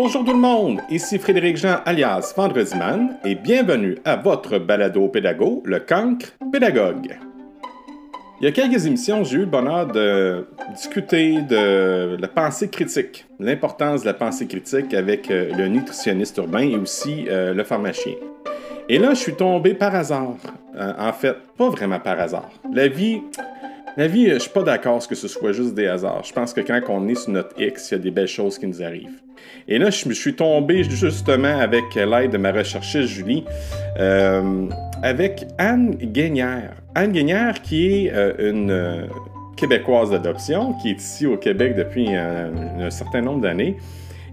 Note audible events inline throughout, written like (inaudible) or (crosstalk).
Bonjour tout le monde, ici Frédéric Jean alias Vendredi Man et bienvenue à votre balado pédago, le cancre pédagogue. Il y a quelques émissions, j'ai eu le bonheur de discuter de la pensée critique, l'importance de la pensée critique avec euh, le nutritionniste urbain et aussi euh, le pharmacien. Et là, je suis tombé par hasard. Euh, en fait, pas vraiment par hasard. La vie, la vie, je suis pas d'accord que ce soit juste des hasards. Je pense que quand on est sur notre X, il y a des belles choses qui nous arrivent. Et là, je suis tombé justement avec l'aide de ma recherchiste Julie, euh, avec Anne Guénière. Anne Guénière, qui est euh, une euh, Québécoise d'adoption, qui est ici au Québec depuis un, un certain nombre d'années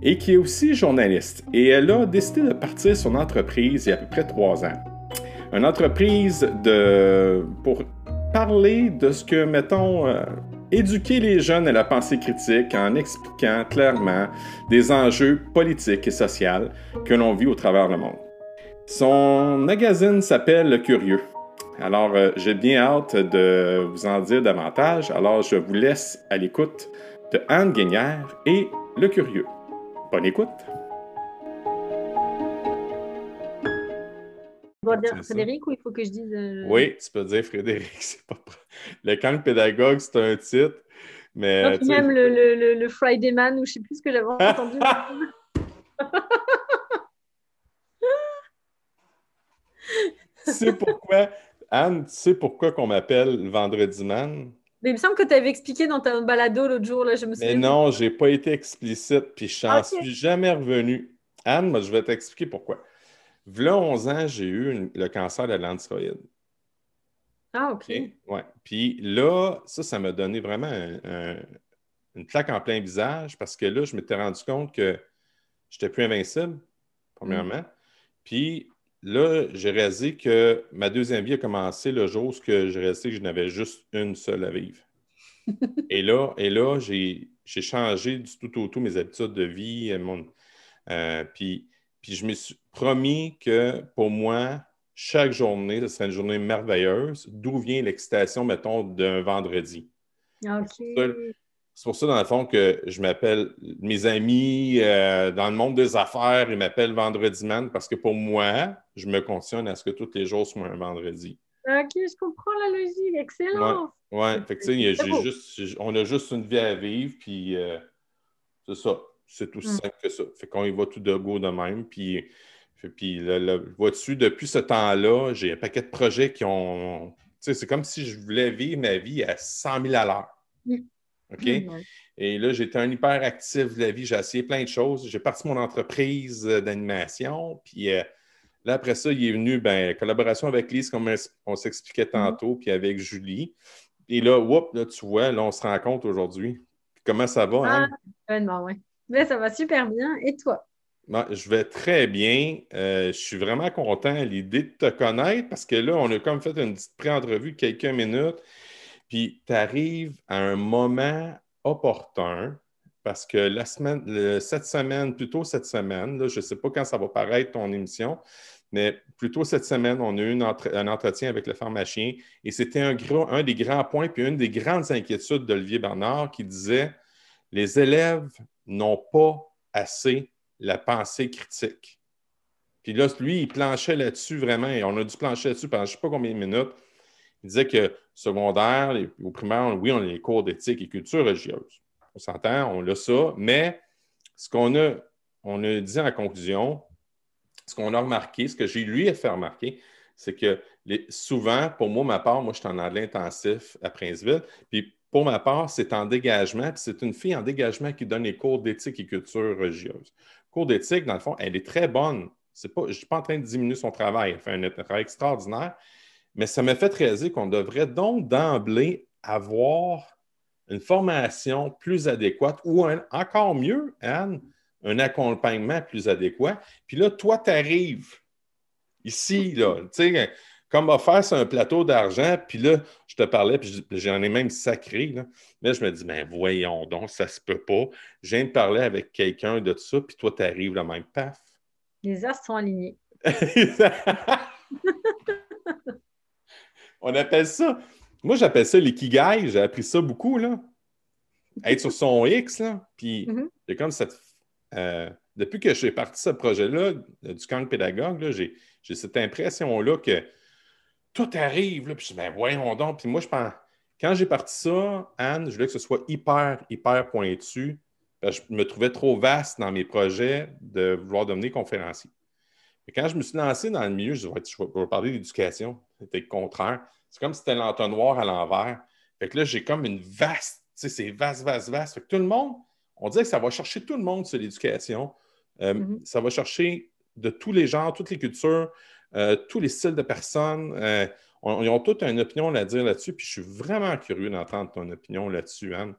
et qui est aussi journaliste. Et elle a décidé de partir son entreprise il y a à peu près trois ans. Une entreprise de, pour parler de ce que, mettons, euh, éduquer les jeunes à la pensée critique en expliquant clairement des enjeux politiques et sociaux que l'on vit au travers du monde. Son magazine s'appelle Le Curieux. Alors, euh, j'ai bien hâte de vous en dire davantage. Alors, je vous laisse à l'écoute de Anne Guignard et Le Curieux. Bonne écoute! Dois dire Frédéric ou il faut que je dise. Euh... Oui, tu peux dire Frédéric. (laughs) C'est pas... Le camp pédagogue, c'est un titre. Mais, Donc, même le, le, le, Friday Man, ou je sais plus ce que j'avais entendu. (laughs) sais pourquoi, Anne, tu sais pourquoi qu'on m'appelle Vendredi Man? Mais il me semble que tu avais expliqué dans ta balado l'autre jour, là, je me souviens. Mais non, j'ai pas été explicite, puis je n'en okay. suis jamais revenu. Anne, moi, je vais t'expliquer pourquoi. V'là 11 ans, j'ai eu une, le cancer de la glande thyroïde. Ah, OK. okay? Ouais. Puis là, ça, ça m'a donné vraiment un, un, une plaque en plein visage parce que là, je m'étais rendu compte que je n'étais plus invincible, premièrement. Mm. Puis là, j'ai réalisé que ma deuxième vie a commencé le jour où j'ai réalisé que je n'avais juste une seule à vivre. (laughs) et là, et là j'ai changé du tout au tout mes habitudes de vie. Mon, euh, puis, puis je me suis promis que pour moi, chaque journée, ce serait une journée merveilleuse. D'où vient l'excitation, mettons, d'un vendredi? Okay. C'est pour ça, dans le fond, que je m'appelle, mes amis euh, dans le monde des affaires, ils m'appellent Vendredi Man parce que pour moi, je me conditionne à ce que tous les jours soient un vendredi. OK, je comprends la logique. Excellent. Oui, ouais. fait que, tu sais, juste, on a juste une vie à vivre, puis euh, c'est ça. C'est aussi mm. simple que ça. Fait qu'on y va tout de go de même, puis puis vois-tu, depuis ce temps-là, j'ai un paquet de projets qui ont. Tu sais, c'est comme si je voulais vivre ma vie à 100 000 à l'heure. Mm. OK? Mm, Et là, j'étais un hyper actif de la vie. J'ai essayé plein de choses. J'ai parti mon entreprise d'animation. Puis euh, là, après ça, il est venu, ben, collaboration avec Lise, comme on s'expliquait tantôt, puis avec Julie. Et là, whoop, là, tu vois, là, on se rencontre aujourd'hui. Comment ça va, hein? Ah, ben, oui. Mais ça va super bien. Et toi? Ben, je vais très bien. Euh, je suis vraiment content à l'idée de te connaître parce que là, on a comme fait une petite pré-entrevue quelques minutes. Puis tu arrives à un moment opportun parce que la semaine, cette semaine, plutôt cette semaine, je ne sais pas quand ça va paraître ton émission, mais plutôt cette semaine, on a eu un entretien avec le pharmacien et c'était un, un des grands points puis une des grandes inquiétudes d'Olivier Bernard qui disait les élèves n'ont pas assez la pensée critique. Puis là, lui, il planchait là-dessus vraiment, et on a dû plancher là-dessus pendant je ne sais pas combien de minutes. Il disait que secondaire, au primaire, oui, on a les cours d'éthique et culture religieuse. On s'entend, on a ça, mais ce qu'on a, on a dit en conclusion, ce qu'on a remarqué, ce que j'ai lui fait remarquer, c'est que les, souvent, pour moi, ma part, moi, je suis en anglais intensif à Princeville, puis pour ma part, c'est en dégagement, puis c'est une fille en dégagement qui donne les cours d'éthique et culture religieuse cours d'éthique, dans le fond, elle est très bonne. Pas, je ne suis pas en train de diminuer son travail. Elle fait un, travail extraordinaire. Mais ça m'a fait réaliser qu'on devrait donc d'emblée avoir une formation plus adéquate ou encore mieux, Anne, un accompagnement plus adéquat. Puis là, toi, tu arrives ici, là, tu sais, comme offert sur un plateau d'argent, puis là, je te parlais, puis j'en ai même sacré. Là. Mais je me dis, ben voyons donc, ça se peut pas. Je viens de parler avec quelqu'un de ça, puis toi, tu arrives le même paf. Les astres sont alignés. (laughs) On appelle ça. Moi, j'appelle ça l'ikigai. J'ai appris ça beaucoup, là. Être sur son X, là. Puis, mm -hmm. comme cette. euh, depuis que j'ai parti ce projet-là, du camp pédagogue, j'ai cette impression-là que tout arrive, là, puis je dis, ben voyons donc. Puis moi, je pense, quand j'ai parti ça, Anne, je voulais que ce soit hyper, hyper pointu. je me trouvais trop vaste dans mes projets de vouloir devenir conférencier. Et quand je me suis lancé dans le milieu, je, disais, je vais parler d'éducation. C'était le contraire. C'est comme si c'était l'entonnoir à l'envers. Fait que là, j'ai comme une vaste, tu sais, c'est vaste, vaste, vaste. Fait que tout le monde, on dirait que ça va chercher tout le monde sur l'éducation. Euh, mm-hmm. Ça va chercher de tous les genres, toutes les cultures, euh, tous les styles de personnes. Euh, ils ont toutes une opinion à dire là-dessus, puis je suis vraiment curieux d'entendre ton opinion là-dessus, Anne.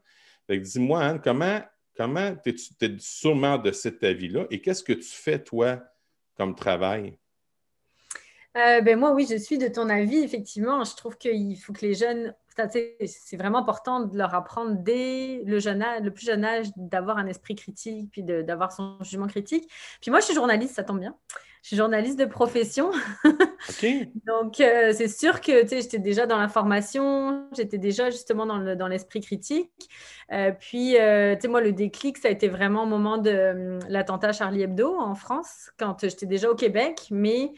dis-moi, Anne, comment, comment tu es, sûrement de cet avis-là et qu'est-ce que tu fais, toi, comme travail? ben moi, oui, je suis de ton avis, effectivement. Je trouve qu'il faut que les jeunes c'est vraiment important de leur apprendre dès le, jeune âge, le plus jeune âge d'avoir un esprit critique, puis d'avoir son jugement critique. Puis moi, je suis journaliste, ça tombe bien. Je suis journaliste de profession. (laughs) Donc, euh, c'est sûr que j'étais déjà dans l'information, j'étais déjà justement dans l'esprit critique. Euh, puis, euh, moi, le déclic, ça a été vraiment au moment de l'attentat Charlie Hebdo en France, quand j'étais déjà au Québec, mais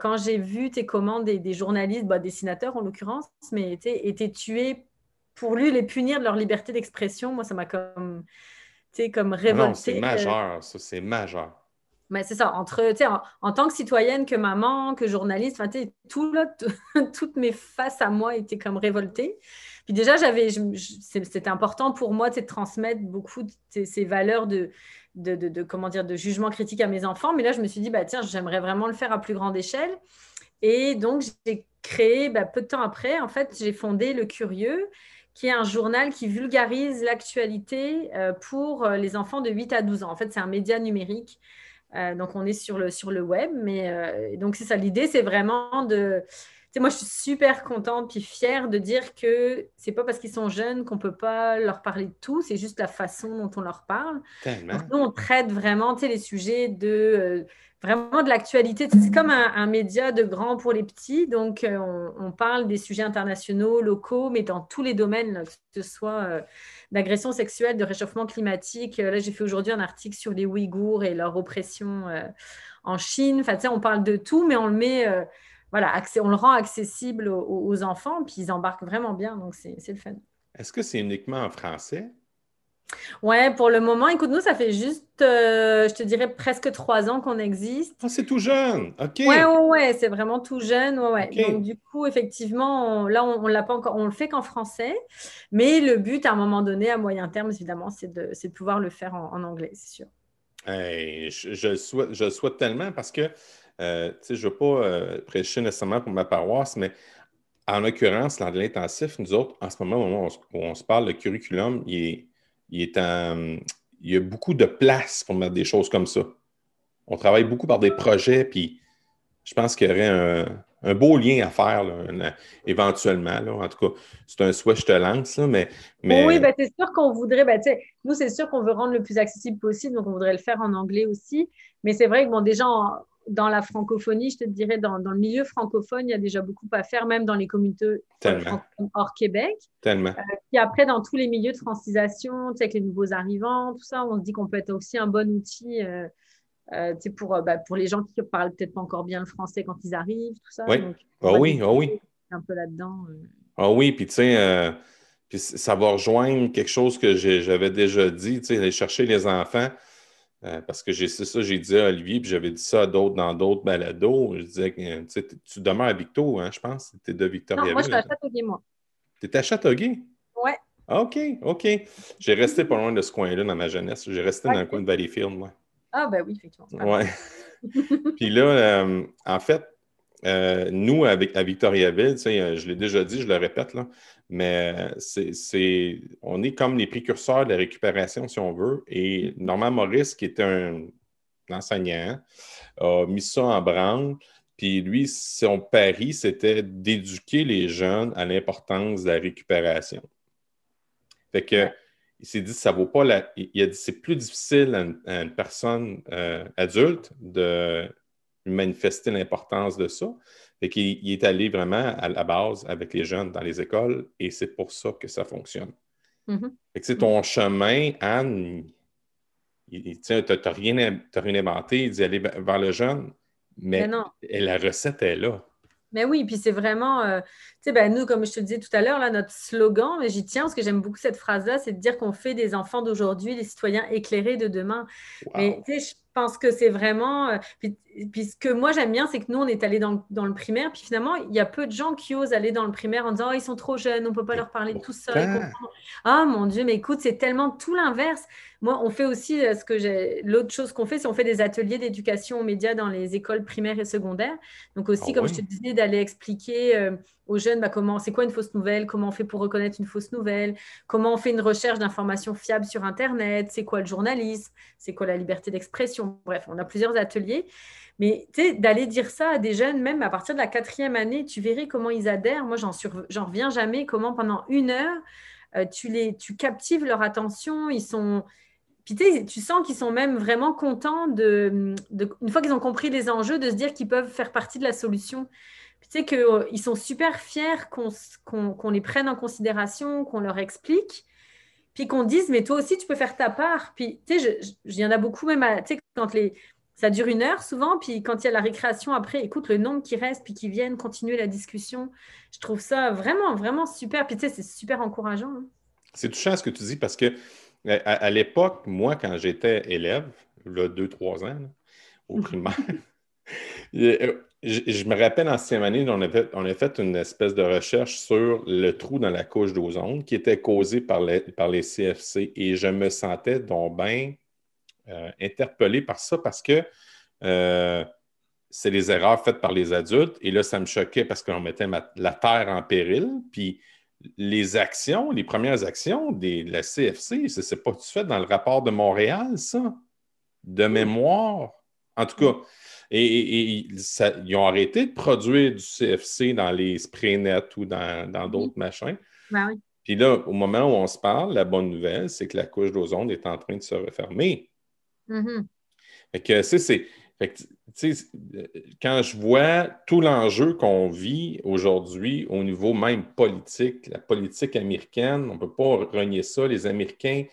quand j'ai vu tes commandes des, journalistes, bah, dessinateurs en l'occurrence, mais étaient, tués pour lui les punir de leur liberté d'expression, moi, ça m'a comme, comme ah révolté. Non, c'est majeur, ça, c'est majeur. Mais c'est ça, entre, en, en, tant que citoyenne, que maman, que journaliste, tout, là, (laughs) toutes mes faces à moi étaient comme révoltées. Puis déjà, j'avais, c'était important pour moi de transmettre beaucoup de ces valeurs de, de, comment dire, de jugement critique à mes enfants. Mais là, je me suis dit, bah, tiens, j'aimerais vraiment le faire à plus grande échelle. Et donc, j'ai créé, bah, peu de temps après, en fait, j'ai fondé Le Curieux, qui est un journal qui vulgarise l'actualité euh, pour euh, les enfants de 8 à 12 ans. En fait, c'est un média numérique. Euh, donc, on est sur le, sur le web. Mais donc, c'est ça. L'idée, c'est vraiment de moi, je suis super contente puis fière de dire que c'est pas parce qu'ils sont jeunes qu'on peut pas leur parler de tout, c'est juste la façon dont on leur parle. nous, on traite vraiment les sujets de euh, vraiment de l'actualité. C'est comme un, média de grand pour les petits. Donc, euh, on, parle des sujets internationaux, locaux, mais dans tous les domaines, que ce soit euh, d'agression sexuelle, de réchauffement climatique. là, j'ai fait aujourd'hui un article sur les Ouïghours et leur oppression en Chine. Enfin, on parle de tout, mais on le met voilà, on le rend accessible aux, enfants, puis ils embarquent vraiment bien, donc c'est le fun. Est-ce que c'est uniquement en français? Ouais, pour le moment, écoute, nous, ça fait juste, euh, je te dirais, presque trois ans qu'on existe. Ah, c'est tout jeune, OK. Ouais, ouais, ouais, c'est vraiment tout jeune, ouais, ouais. Donc, du coup, effectivement, là, on, on l'a pas encore, on le fait qu'en français, mais le but, à un moment donné, à moyen terme, évidemment, c'est de, de, pouvoir le faire en, anglais, c'est sûr. je, je, souhaite, je souhaite tellement parce que euh, je ne veux pas euh, prêcher nécessairement pour ma paroisse, mais en l'occurrence, l'anglais intensif, nous autres, en ce moment, au moment où on, se parle, le curriculum, il, est, il, y a beaucoup de place pour mettre des choses comme ça. On travaille beaucoup par des projets, puis je pense qu'il y aurait un, beau lien à faire éventuellement. En tout cas, c'est un souhait, je te lance, mais, Oui, ben, c'est sûr qu'on voudrait, ben, nous, c'est sûr qu'on veut rendre le plus accessible possible, donc on voudrait le faire en anglais aussi. Mais c'est vrai que bon, déjà, dans la francophonie, je te dirais, dans, le milieu francophone, il y a déjà beaucoup à faire, même dans les communautés hors Québec. Tellement. Euh, puis après, dans tous les milieux de francisation, avec les nouveaux arrivants, tout ça, on se dit qu'on peut être aussi un bon outil euh, euh pour, bah, pour les gens qui ne parlent peut-être pas encore bien le français quand ils arrivent, tout ça. Oui, ah oui, ah oui. Un peu là-dedans. Euh. Ah oui, puis tu sais, puis ça va rejoindre quelque chose que j'avais déjà dit, tu sais, aller chercher les enfants euh, parce que j'ai ça, j'ai dit à Olivier, puis j'avais dit ça à d'autres dans d'autres balados. Je disais que tu demeures à Victo, hein, je pense. Tu es de Victoria. Non, moi, je suis à Châteauguay, moi. Tu es à Châteauguay? Oui. OK, OK. J'ai resté pas loin de ce coin-là dans ma jeunesse. J'ai resté dans le coin de Valleyfield, moi. Ah, ben oui, effectivement. Oui. (laughs) puis là, euh, en fait, euh, nous, avec, à Victoriaville, je l'ai déjà dit, je le répète, là, mais c'est, on est comme les précurseurs de la récupération, si on veut. Et Normand Maurice, qui était un, enseignant, a mis ça en branle. Puis lui, son pari, c'était d'éduquer les jeunes à l'importance de la récupération. Fait que, il s'est dit, ça vaut pas la. Il a dit, c'est plus difficile à une, personne euh, adulte de manifester l'importance de ça. et qu'il est allé vraiment à la base avec les jeunes dans les écoles et c'est pour ça que ça fonctionne. Mm-hmm. c'est ton chemin, Anne, tu n'as rien, rien inventé, dit aller vers le jeune, mais, la recette est là. Mais oui, puis c'est vraiment, euh, tu sais, ben, nous, comme je te le disais tout à l'heure, là, notre slogan, mais j'y tiens parce que j'aime beaucoup cette phrase-là, c'est de dire qu'on fait des enfants d'aujourd'hui des citoyens éclairés de demain. Mais tu sais, pense que c'est vraiment. Euh, puis, ce que moi j'aime bien, c'est que nous, on est allé dans, le primaire, puis finalement, il y a peu de gens qui osent aller dans le primaire en disant oh, ils sont trop jeunes, on ne peut pas leur parler tout seul. Ah mon Dieu, mais écoute, c'est tellement tout l'inverse. Moi, on fait aussi euh, ce que j'ai. L'autre chose qu'on fait, c'est on fait des ateliers d'éducation aux médias dans les écoles primaires et secondaires. Donc aussi, ah comme je te disais, d'aller expliquer. Euh, aux jeunes bah, comment c'est quoi une fausse nouvelle, comment on fait pour reconnaître une fausse nouvelle, comment on fait une recherche d'informations fiables sur Internet, c'est quoi le journalisme, c'est quoi la liberté d'expression. Bref, on a plusieurs ateliers. Mais d'aller dire ça à des jeunes, même à partir de la quatrième année, tu verrais comment ils adhèrent. Moi, j'en reviens jamais. Comment pendant une heure, euh, tu, les, tu captives leur attention. Ils sont. Puis tu sens qu'ils sont même vraiment contents de, une fois qu'ils ont compris les enjeux, de se dire qu'ils peuvent faire partie de la solution tu sais qu'ils euh, sont super fiers qu'on les prenne en considération, qu'on leur explique, puis qu'on dise, mais toi aussi, tu peux faire ta part. Puis, tu sais, il y en a beaucoup même, tu sais, quand les, ça dure une heure souvent, puis quand il y a la récréation après, écoute le nombre qui reste, puis qui viennent continuer la discussion. Je trouve ça vraiment, vraiment super. Puis tu sais, c'est super encourageant. Hein. C'est touchant ce que tu dis parce que à, l'époque, moi, quand j'étais élève, là, deux, trois ans, au primaire, (laughs) euh, je, me rappelle en sixième année, on a, fait, on a fait une espèce de recherche sur le trou dans la couche d'ozone qui était causé par les, par les CFC et je me sentais donc bien euh, interpellé par ça parce que euh, c'est les erreurs faites par les adultes et là, ça me choquait parce qu'on mettait la Terre en péril. Puis les actions, les premières actions de la CFC, ce n'est pas tout fait dans le rapport de Montréal, ça, de mémoire? En tout cas, et, ils ont arrêté de produire du CFC dans les SprayNet ou dans, d'autres machins. Ben oui. Puis là, au moment où on se parle, la bonne nouvelle, c'est que la couche d'ozone est en train de se refermer. Mm Fait que, c'est. Quand je vois tout l'enjeu qu'on vit aujourd'hui au niveau même politique, la politique américaine, on ne peut pas renier ça. Les Américains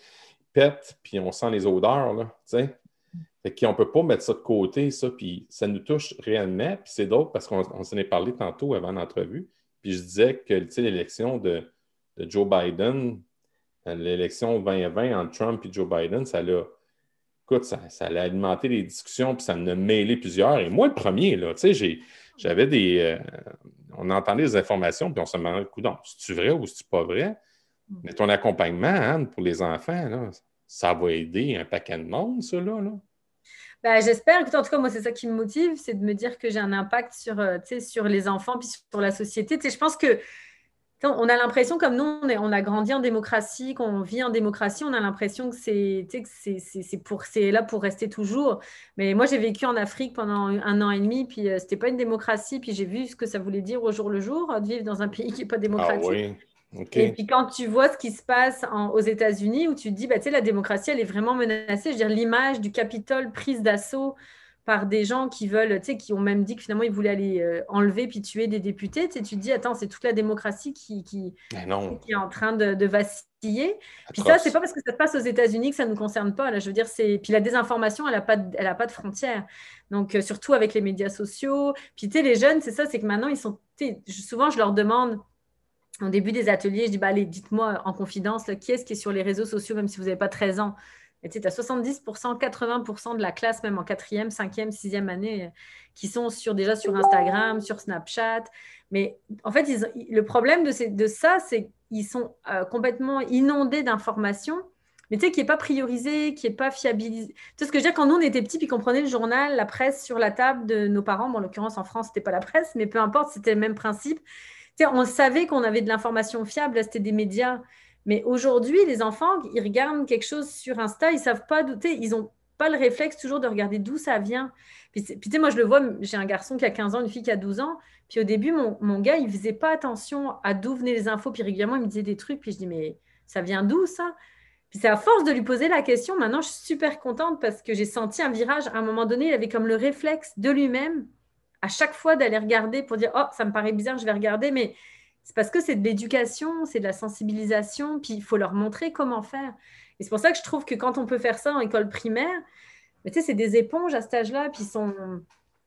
pètent, puis on sent les odeurs, là, fait qu'on ne peut pas mettre ça de côté, ça, puis ça nous touche réellement. Puis c'est d'autres parce qu'on s'en est parlé tantôt avant l'entrevue. Puis je disais que l'élection de, Joe Biden, l'élection 2020 entre Trump et Joe Biden, ça l'a. Écoute, ça, ça a alimenté les discussions, puis ça en a mêlé plusieurs. Et moi, le premier, là, tu sais, j'avais des. Euh, on entendait des informations, puis on se demandait, c'est-tu vrai ou c'est-tu pas vrai? Mm. Mais ton accompagnement, Anne, pour les enfants, là, ça va aider un paquet de monde, ça, là. là? Bah, j'espère. En tout cas, moi, c'est ça qui me motive, c'est de me dire que j'ai un impact sur, euh, sur les enfants puis sur la société. je pense que on a l'impression, comme nous, on, on, a grandi en démocratie, qu'on vit en démocratie, on a l'impression que c'est pour, là pour rester toujours. Mais moi, j'ai vécu en Afrique pendant un an et demi, puis euh, c'était pas une démocratie, puis j'ai vu ce que ça voulait dire au jour le jour, de vivre dans un pays qui n'est pas ah démocratique. Ah oui. Et puis quand tu vois ce qui se passe aux États-Unis, où tu te dis, bah, la démocratie, elle est vraiment menacée. Je veux dire, l'image du Capitole prise d'assaut par des gens qui veulent, tu sais, qui ont même dit que finalement ils voulaient aller euh, enlever puis tuer des députés. Tu, sais, tu te dis, attends, c'est toute la démocratie qui, qui, qui est en train de, vaciller. Puis ça, c'est pas parce que ça se passe aux États-Unis que ça ne nous concerne pas. Là, je veux dire, c'est. Puis la désinformation, elle n'a pas, de, elle a pas de frontières. Donc, euh, surtout avec les médias sociaux. Puis, tu sais, les jeunes, c'est ça, c'est que maintenant, ils sont. Souvent, je leur demande au début des ateliers, je dis bah, allez, dites-moi en confidence, qui est-ce qui est sur les réseaux sociaux, même si vous n'avez pas 13 ans? Tu as 70%, 80% de la classe, même en quatrième, cinquième, sixième année, qui sont déjà sur Instagram, sur Snapchat. Mais en fait, le problème de, de ça, c'est qu'ils sont euh, complètement inondés d'informations mais tu sais, qui n'est pas priorisé, qui n'est pas fiabilisé. Tu sais ce que je veux dire, quand nous, on était petits, puis qu'on prenait le journal, la presse sur la table de nos parents, bon, en l'occurrence, en France, ce n'était pas la presse, mais peu importe, c'était le même principe on savait qu'on avait de l'information fiable, c'était des médias. Mais aujourd'hui, les enfants, ils regardent quelque chose sur Insta, ils savent pas douter, ils n'ont pas le réflexe toujours de regarder d'où ça vient. Puis, tu sais, moi, je le vois, j'ai un garçon qui a 15 ans, une fille qui a 12 ans. Puis au début, mon, mon gars, il faisait pas attention à d'où venaient les infos. Puis régulièrement, il me disait des trucs. Puis je dis, mais ça vient d'où ça? Puis c'est à force de lui poser la question. Maintenant, je suis super contente parce que j'ai senti un virage. À un moment donné, il avait comme le réflexe de lui-même à chaque fois d'aller regarder pour dire Oh, ça me paraît bizarre, je vais regarder. Mais C'est parce que c'est de l'éducation, c'est de la sensibilisation, puis il faut leur montrer comment faire. Et c'est pour ça que je trouve que quand on peut faire ça en école primaire, c'est des éponges à cet âge-là, puis ils, sont,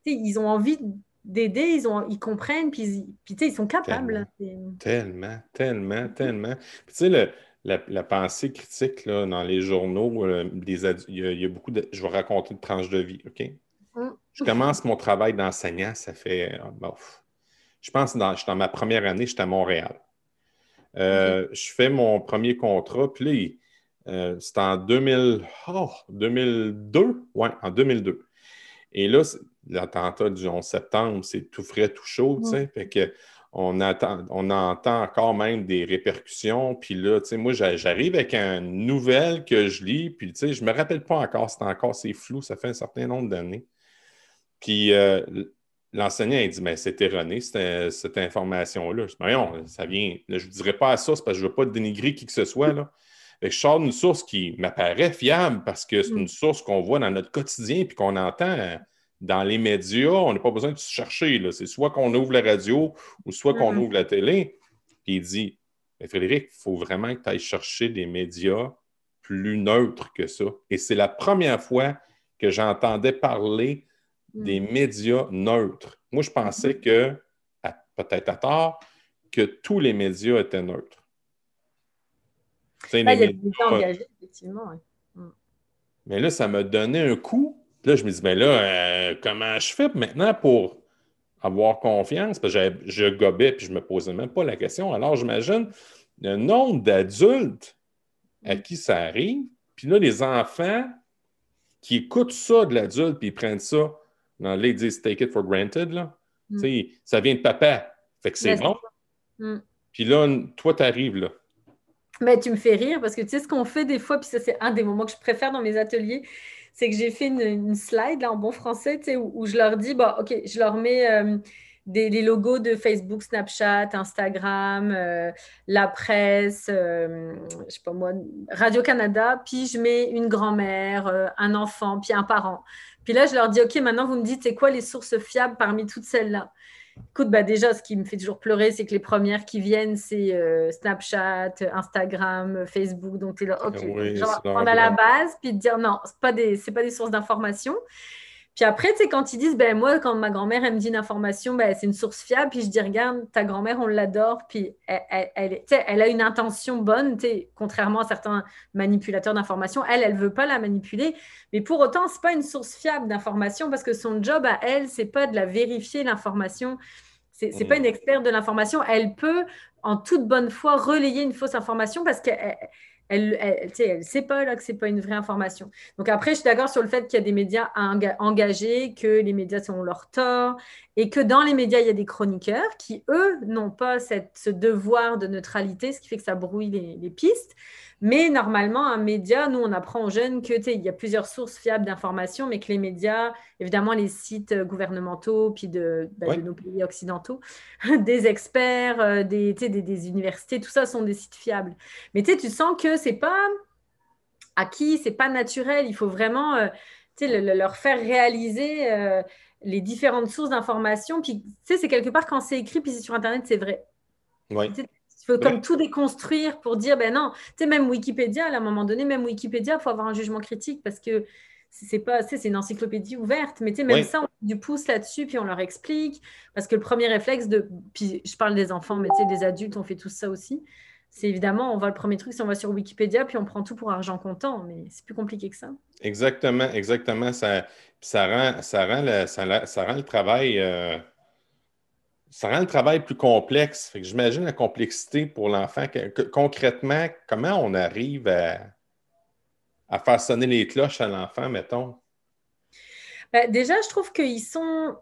ils ont envie d'aider, ils, ont, ils comprennent, puis, ils sont capables. Tellement, tellement, tellement. tu sais, la, pensée critique là, dans les journaux, euh, il, y a, beaucoup de. Je vais raconter une tranche de vie, OK? Mm. Je commence mon travail d'enseignant, ça fait. Euh, je pense que je suis dans ma première année, j'étais à Montréal. Euh, je fais mon premier contrat, puis là, c'était en 2000, 2002. Oui, en 2002. Et là, l'attentat du 11 septembre, c'est tout frais, tout chaud, tu sais. Fait que on, attend, on entend encore même des répercussions. Puis là, tu sais, moi, j'arrive avec une nouvelle que je lis, puis tu sais, je me rappelle pas encore, c'est encore, c'est flou, ça fait un certain nombre d'années. Puis euh, l'enseignant, il dit, mais c'est erroné, cette, information-là. Je dis, non, ça vient, je ne dirais pas à ça, c'est parce que je ne veux pas dénigrer qui que ce soit, là. je sors d'une source qui m'apparaît fiable parce que c'est mm. une source qu'on voit dans notre quotidien puis qu'on entend dans les médias, on n'a pas besoin de se chercher. C'est soit qu'on ouvre la radio ou soit qu'on mm-hmm. ouvre la télé. Puis il dit Mais Frédéric, il faut vraiment que tu ailles chercher des médias plus neutres que ça. Et c'est la première fois que j'entendais parler des mm. médias neutres. Moi, je pensais mm-hmm. que, peut-être à tort, que tous les médias étaient neutres. Ben, il y a des médias engagés, effectivement. Mm. Mais là, ça m'a donné un coup Là, je me dis, ben là, euh, comment je fais maintenant pour avoir confiance? Parce que je gobais puis je ne me posais même pas la question. Alors, j'imagine le nombre d'adultes à qui ça arrive. Puis là, les enfants qui écoutent ça de l'adulte puis ils prennent ça. Dans les disent take it for granted. Là. Mm. Ça vient de papa. Fait que c'est bon. Mm. Puis là, toi, tu arrives là. Mais tu me fais rire parce que tu sais ce qu'on fait des fois, puis ça, c'est un des moments que je préfère dans mes ateliers, c'est que j'ai fait une, slide là, en bon français où, où, je leur dis, bah, OK, je leur mets euh, des, les logos de Facebook, Snapchat, Instagram, euh, la presse, euh, je sais pas moi, Radio-Canada, puis je mets une grand-mère, un enfant, puis un parent. Puis là, je leur dis, OK, maintenant, vous me dites, c'est quoi les sources fiables parmi toutes celles-là? Écoute, bah déjà, ce qui me fait toujours pleurer, c'est que les premières qui viennent, c'est euh, Snapchat, Instagram, Facebook. Donc, tu es là, OK, on a la base, puis te dire non, ce n'est pas, des, pas des sources d'information. Puis après, tu sais, quand ils disent, ben moi, quand ma grand-mère, elle me dit une information, ben, c'est une source fiable, puis je dis, regarde, ta grand-mère, on l'adore, puis elle, elle, elle, a une intention bonne, tu sais, contrairement à certains manipulateurs d'informations, elle, elle ne veut pas la manipuler, mais pour autant, ce n'est pas une source fiable d'information, parce que son job à elle, c'est pas de la vérifier l'information, c'est n'est pas mmh. une experte de l'information, elle peut, en toute bonne foi, relayer une fausse information, parce qu'elle elle, elle, sait pas là, que ce n'est pas une vraie information. Donc après, je suis d'accord sur le fait qu'il y a des médias engagés, que les médias sont leur tort, et que dans les médias, il y a des chroniqueurs qui, eux, n'ont pas cette, ce devoir de neutralité, ce qui fait que ça brouille les pistes. Mais normalement, un média, nous, on apprend aux jeunes que il y a plusieurs sources fiables d'informations, mais que les médias, évidemment, les sites gouvernementaux, puis de, bah, nos pays occidentaux, (laughs) des experts, euh, des, des, universités, tout ça sont des sites fiables. Mais tu sens que c'est pas acquis, c'est pas naturel. Il faut vraiment euh, leur faire réaliser euh, les différentes sources d'informations. Puis, c'est quelque part quand c'est écrit, puis c'est sur Internet, c'est vrai. Oui faut comme tout déconstruire pour dire, ben non, tu sais, même Wikipédia, à un moment donné, même Wikipédia, il faut avoir un jugement critique parce que c'est pas, c'est une encyclopédie ouverte, mais tu sais, même ça, on du pouce là-dessus, puis on leur explique, parce que le premier réflexe de, puis je parle des enfants, mais tu sais, des adultes, on fait tout ça aussi, c'est évidemment, on va le premier truc, c'est on va sur Wikipédia, puis on prend tout pour argent comptant, mais c'est plus compliqué que ça. Exactement, exactement, ça, ça, rend, ça, rend, ça, rend le travail... Euh, ça rend le travail plus complexe. j'imagine la complexité pour l'enfant. concrètement, comment on arrive à, faire sonner les cloches à l'enfant, mettons? Ben, déjà, je trouve qu'ils sont.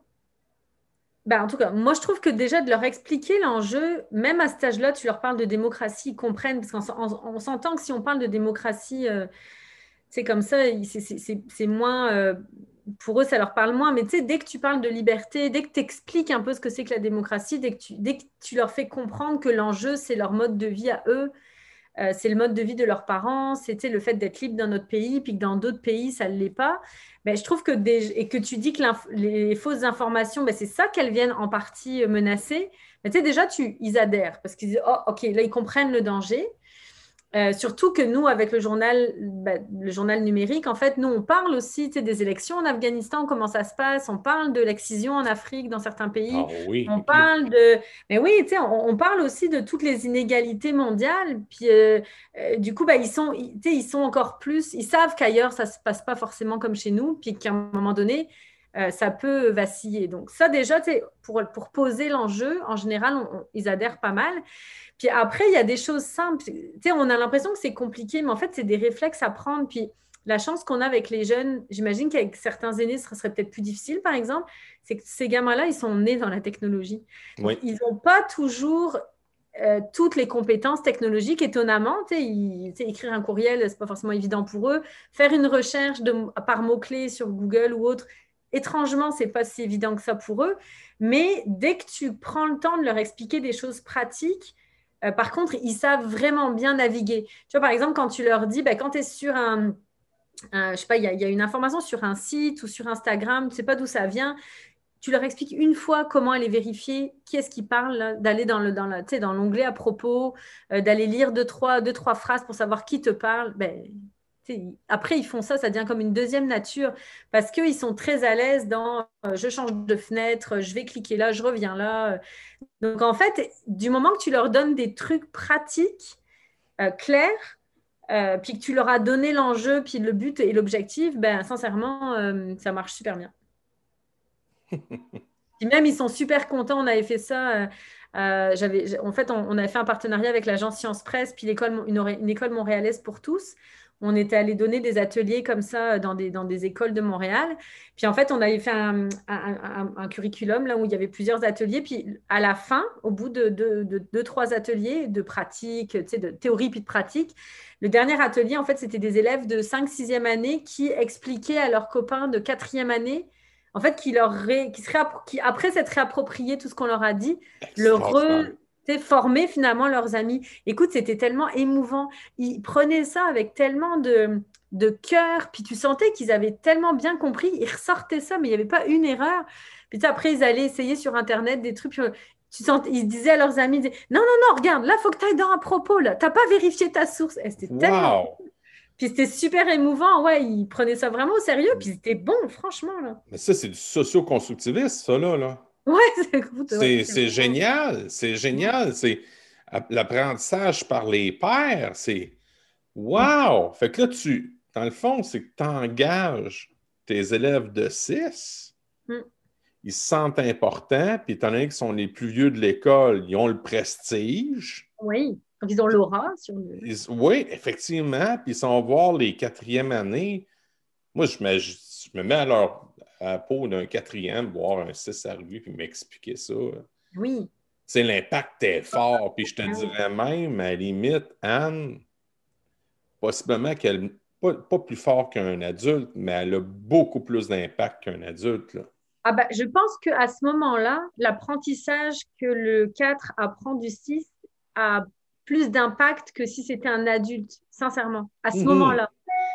Ben, en tout cas, moi, je trouve que déjà de leur expliquer l'enjeu, même à cet âge-là, tu leur parles de démocratie, ils comprennent, parce qu'on s'entend que si on parle de démocratie, c'est euh, comme ça, c'est moins. Euh, pour eux, ça leur parle moins. Mais tu sais, dès que tu parles de liberté, dès que tu expliques un peu ce que c'est que la démocratie, dès que tu, dès que tu leur fais comprendre que l'enjeu, c'est leur mode de vie à eux, euh, c'est le mode de vie de leurs parents, c'était le fait d'être libre dans notre pays, puis que dans d'autres pays, ça ne l'est pas. Ben, je trouve que et que tu dis que les fausses informations, ben, c'est ça qu'elles viennent en partie menacer. Mais tu sais, déjà, ils adhèrent parce qu'ils disent, oh, OK, là, ils comprennent le danger. Euh, surtout que nous, avec le journal, bah, le journal numérique, en fait, nous, on parle aussi des élections en Afghanistan, comment ça se passe. On parle de l'excision en Afrique, dans certains pays. Ah oui. On parle de. Mais oui, on, on parle aussi de toutes les inégalités mondiales. Puis, euh, euh, du coup, bah, ils, sont, ils sont encore plus. Ils savent qu'ailleurs, ça ne se passe pas forcément comme chez nous. Puis qu'à un moment donné, ça peut vaciller. Donc, ça, déjà, pour, pour poser l'enjeu, en général, ils adhèrent pas mal. Puis après, il y a des choses simples. On a l'impression que c'est compliqué, mais en fait, c'est des réflexes à prendre. Puis la chance qu'on a avec les jeunes, j'imagine qu'avec certains aînés, ce serait peut-être plus difficile, par exemple, c'est que ces gamins-là, ils sont nés dans la technologie. Ils n'ont pas toujours euh, toutes les compétences technologiques, étonnamment. Tu sais, écrire un courriel, ce n'est pas forcément évident pour eux. Faire une recherche de, par mots-clés sur Google ou autre, étrangement, ce n'est pas si évident que ça pour eux. Mais dès que tu prends le temps de leur expliquer des choses pratiques, euh, par contre, ils savent vraiment bien naviguer. Tu vois, par exemple, quand tu leur dis, bah, quand tu es sur un, je sais pas, il y, a une information sur un site ou sur Instagram, tu sais pas d'où ça vient, tu leur expliques une fois comment aller vérifier qui est-ce qui parle, d'aller dans, le, dans, dans l'onglet à propos, euh, d'aller lire deux trois, deux, trois phrases pour savoir qui te parle. Ben, après, ils font ça, ça devient comme une deuxième nature parce qu'ils sont très à l'aise dans euh, je change de fenêtre, je vais cliquer là, je reviens là. Donc, en fait, du moment que tu leur donnes des trucs pratiques, euh, clairs, euh, puis que tu leur as donné l'enjeu, puis le but et l'objectif, ben, sincèrement, ça marche super bien. (laughs) puis même, ils sont super contents. On avait fait ça. j'avais, en fait, on, avait fait un partenariat avec l'agence Science Presse, puis l'école, une école montréalaise pour tous on était allé donner des ateliers comme ça dans des, dans des écoles de Montréal. Puis en fait, on avait fait un, curriculum là où il y avait plusieurs ateliers. Puis à la fin, au bout de deux, trois ateliers de pratique, tu sais, de théorie puis de pratique, le dernier atelier, en fait, c'était des élèves de 5 6e année qui expliquaient à leurs copains de 4e année en fait, qui, leur qui, serait, qui après s'être réapproprié tout ce qu'on leur a dit, le re, former finalement leurs amis. Écoute, c'était tellement émouvant. Ils prenaient ça avec tellement de, de cœur, puis tu sentais qu'ils avaient tellement bien compris. Ils ressortaient ça, mais il n'y avait pas une erreur. Puis après, ils allaient essayer sur Internet des trucs. Tu sens, ils disaient à leurs amis, non, non, non, regarde, là, il faut que tu ailles dans un propos. Tu n'as pas vérifié ta source. Et c'était tellement... Puis c'était super émouvant. Ouais, ils prenaient ça vraiment au sérieux. Puis c'était bon, franchement. Là. Mais ça, c'est du socio-constructivisme, ça, là. là. Ouais, c'est génial, c'est génial. C'est l'apprentissage par les pairs, c'est wow! Fait que là, tu, dans le fond, c'est que tu engages tes élèves de 6. Mm. Ils se sentent importants, puis étant donné qu'ils sont les plus vieux de l'école, ils ont le prestige. Oui, ils ont l'aura sur oui, effectivement. Puis ils sont voir les quatrièmes années. Moi, je me, je me mets à leur à peau d'un quatrième, voir un 6 arriver puis m'expliquer ça. Oui. C'est l'impact est fort. Puis je te dirais même, à la limite, Anne, possiblement qu'elle pas, pas plus fort qu'un adulte, mais elle a beaucoup plus d'impact qu'un adulte. Ah ben, je pense qu'à ce moment-là, l'apprentissage que le 4 apprend du 6 a plus d'impact que si c'était un adulte, sincèrement, à ce mhm. moment-là.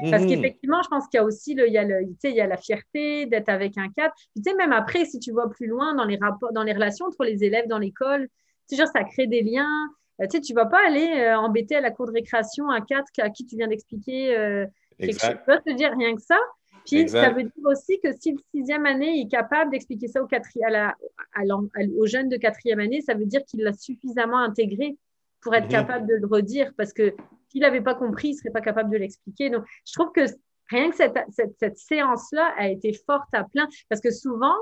Parce mhm. qu'effectivement, je pense qu'il y a aussi le, il y a le, il y a la fierté d'être avec un cadre. Tu sais, même après, si tu vois plus loin dans les rapports, dans les relations entre les élèves dans l'école, sais, ça crée des liens. Euh, tu sais, tu vas pas aller euh, embêter à la cour de récréation un cadre à qui tu viens d'expliquer euh, quelque chose. Tu vas te dire? Rien que ça. Puis ça veut dire aussi que si le sixième année est capable d'expliquer ça au à la, à aux jeunes de quatrième année, ça veut dire qu'il l'a suffisamment intégré pour être mhm. capable de le redire. Parce que s'il n'avait pas compris, il ne serait pas capable de l'expliquer. Donc, je trouve que rien que cette, cette, séance-là a été forte à plein, parce que souvent,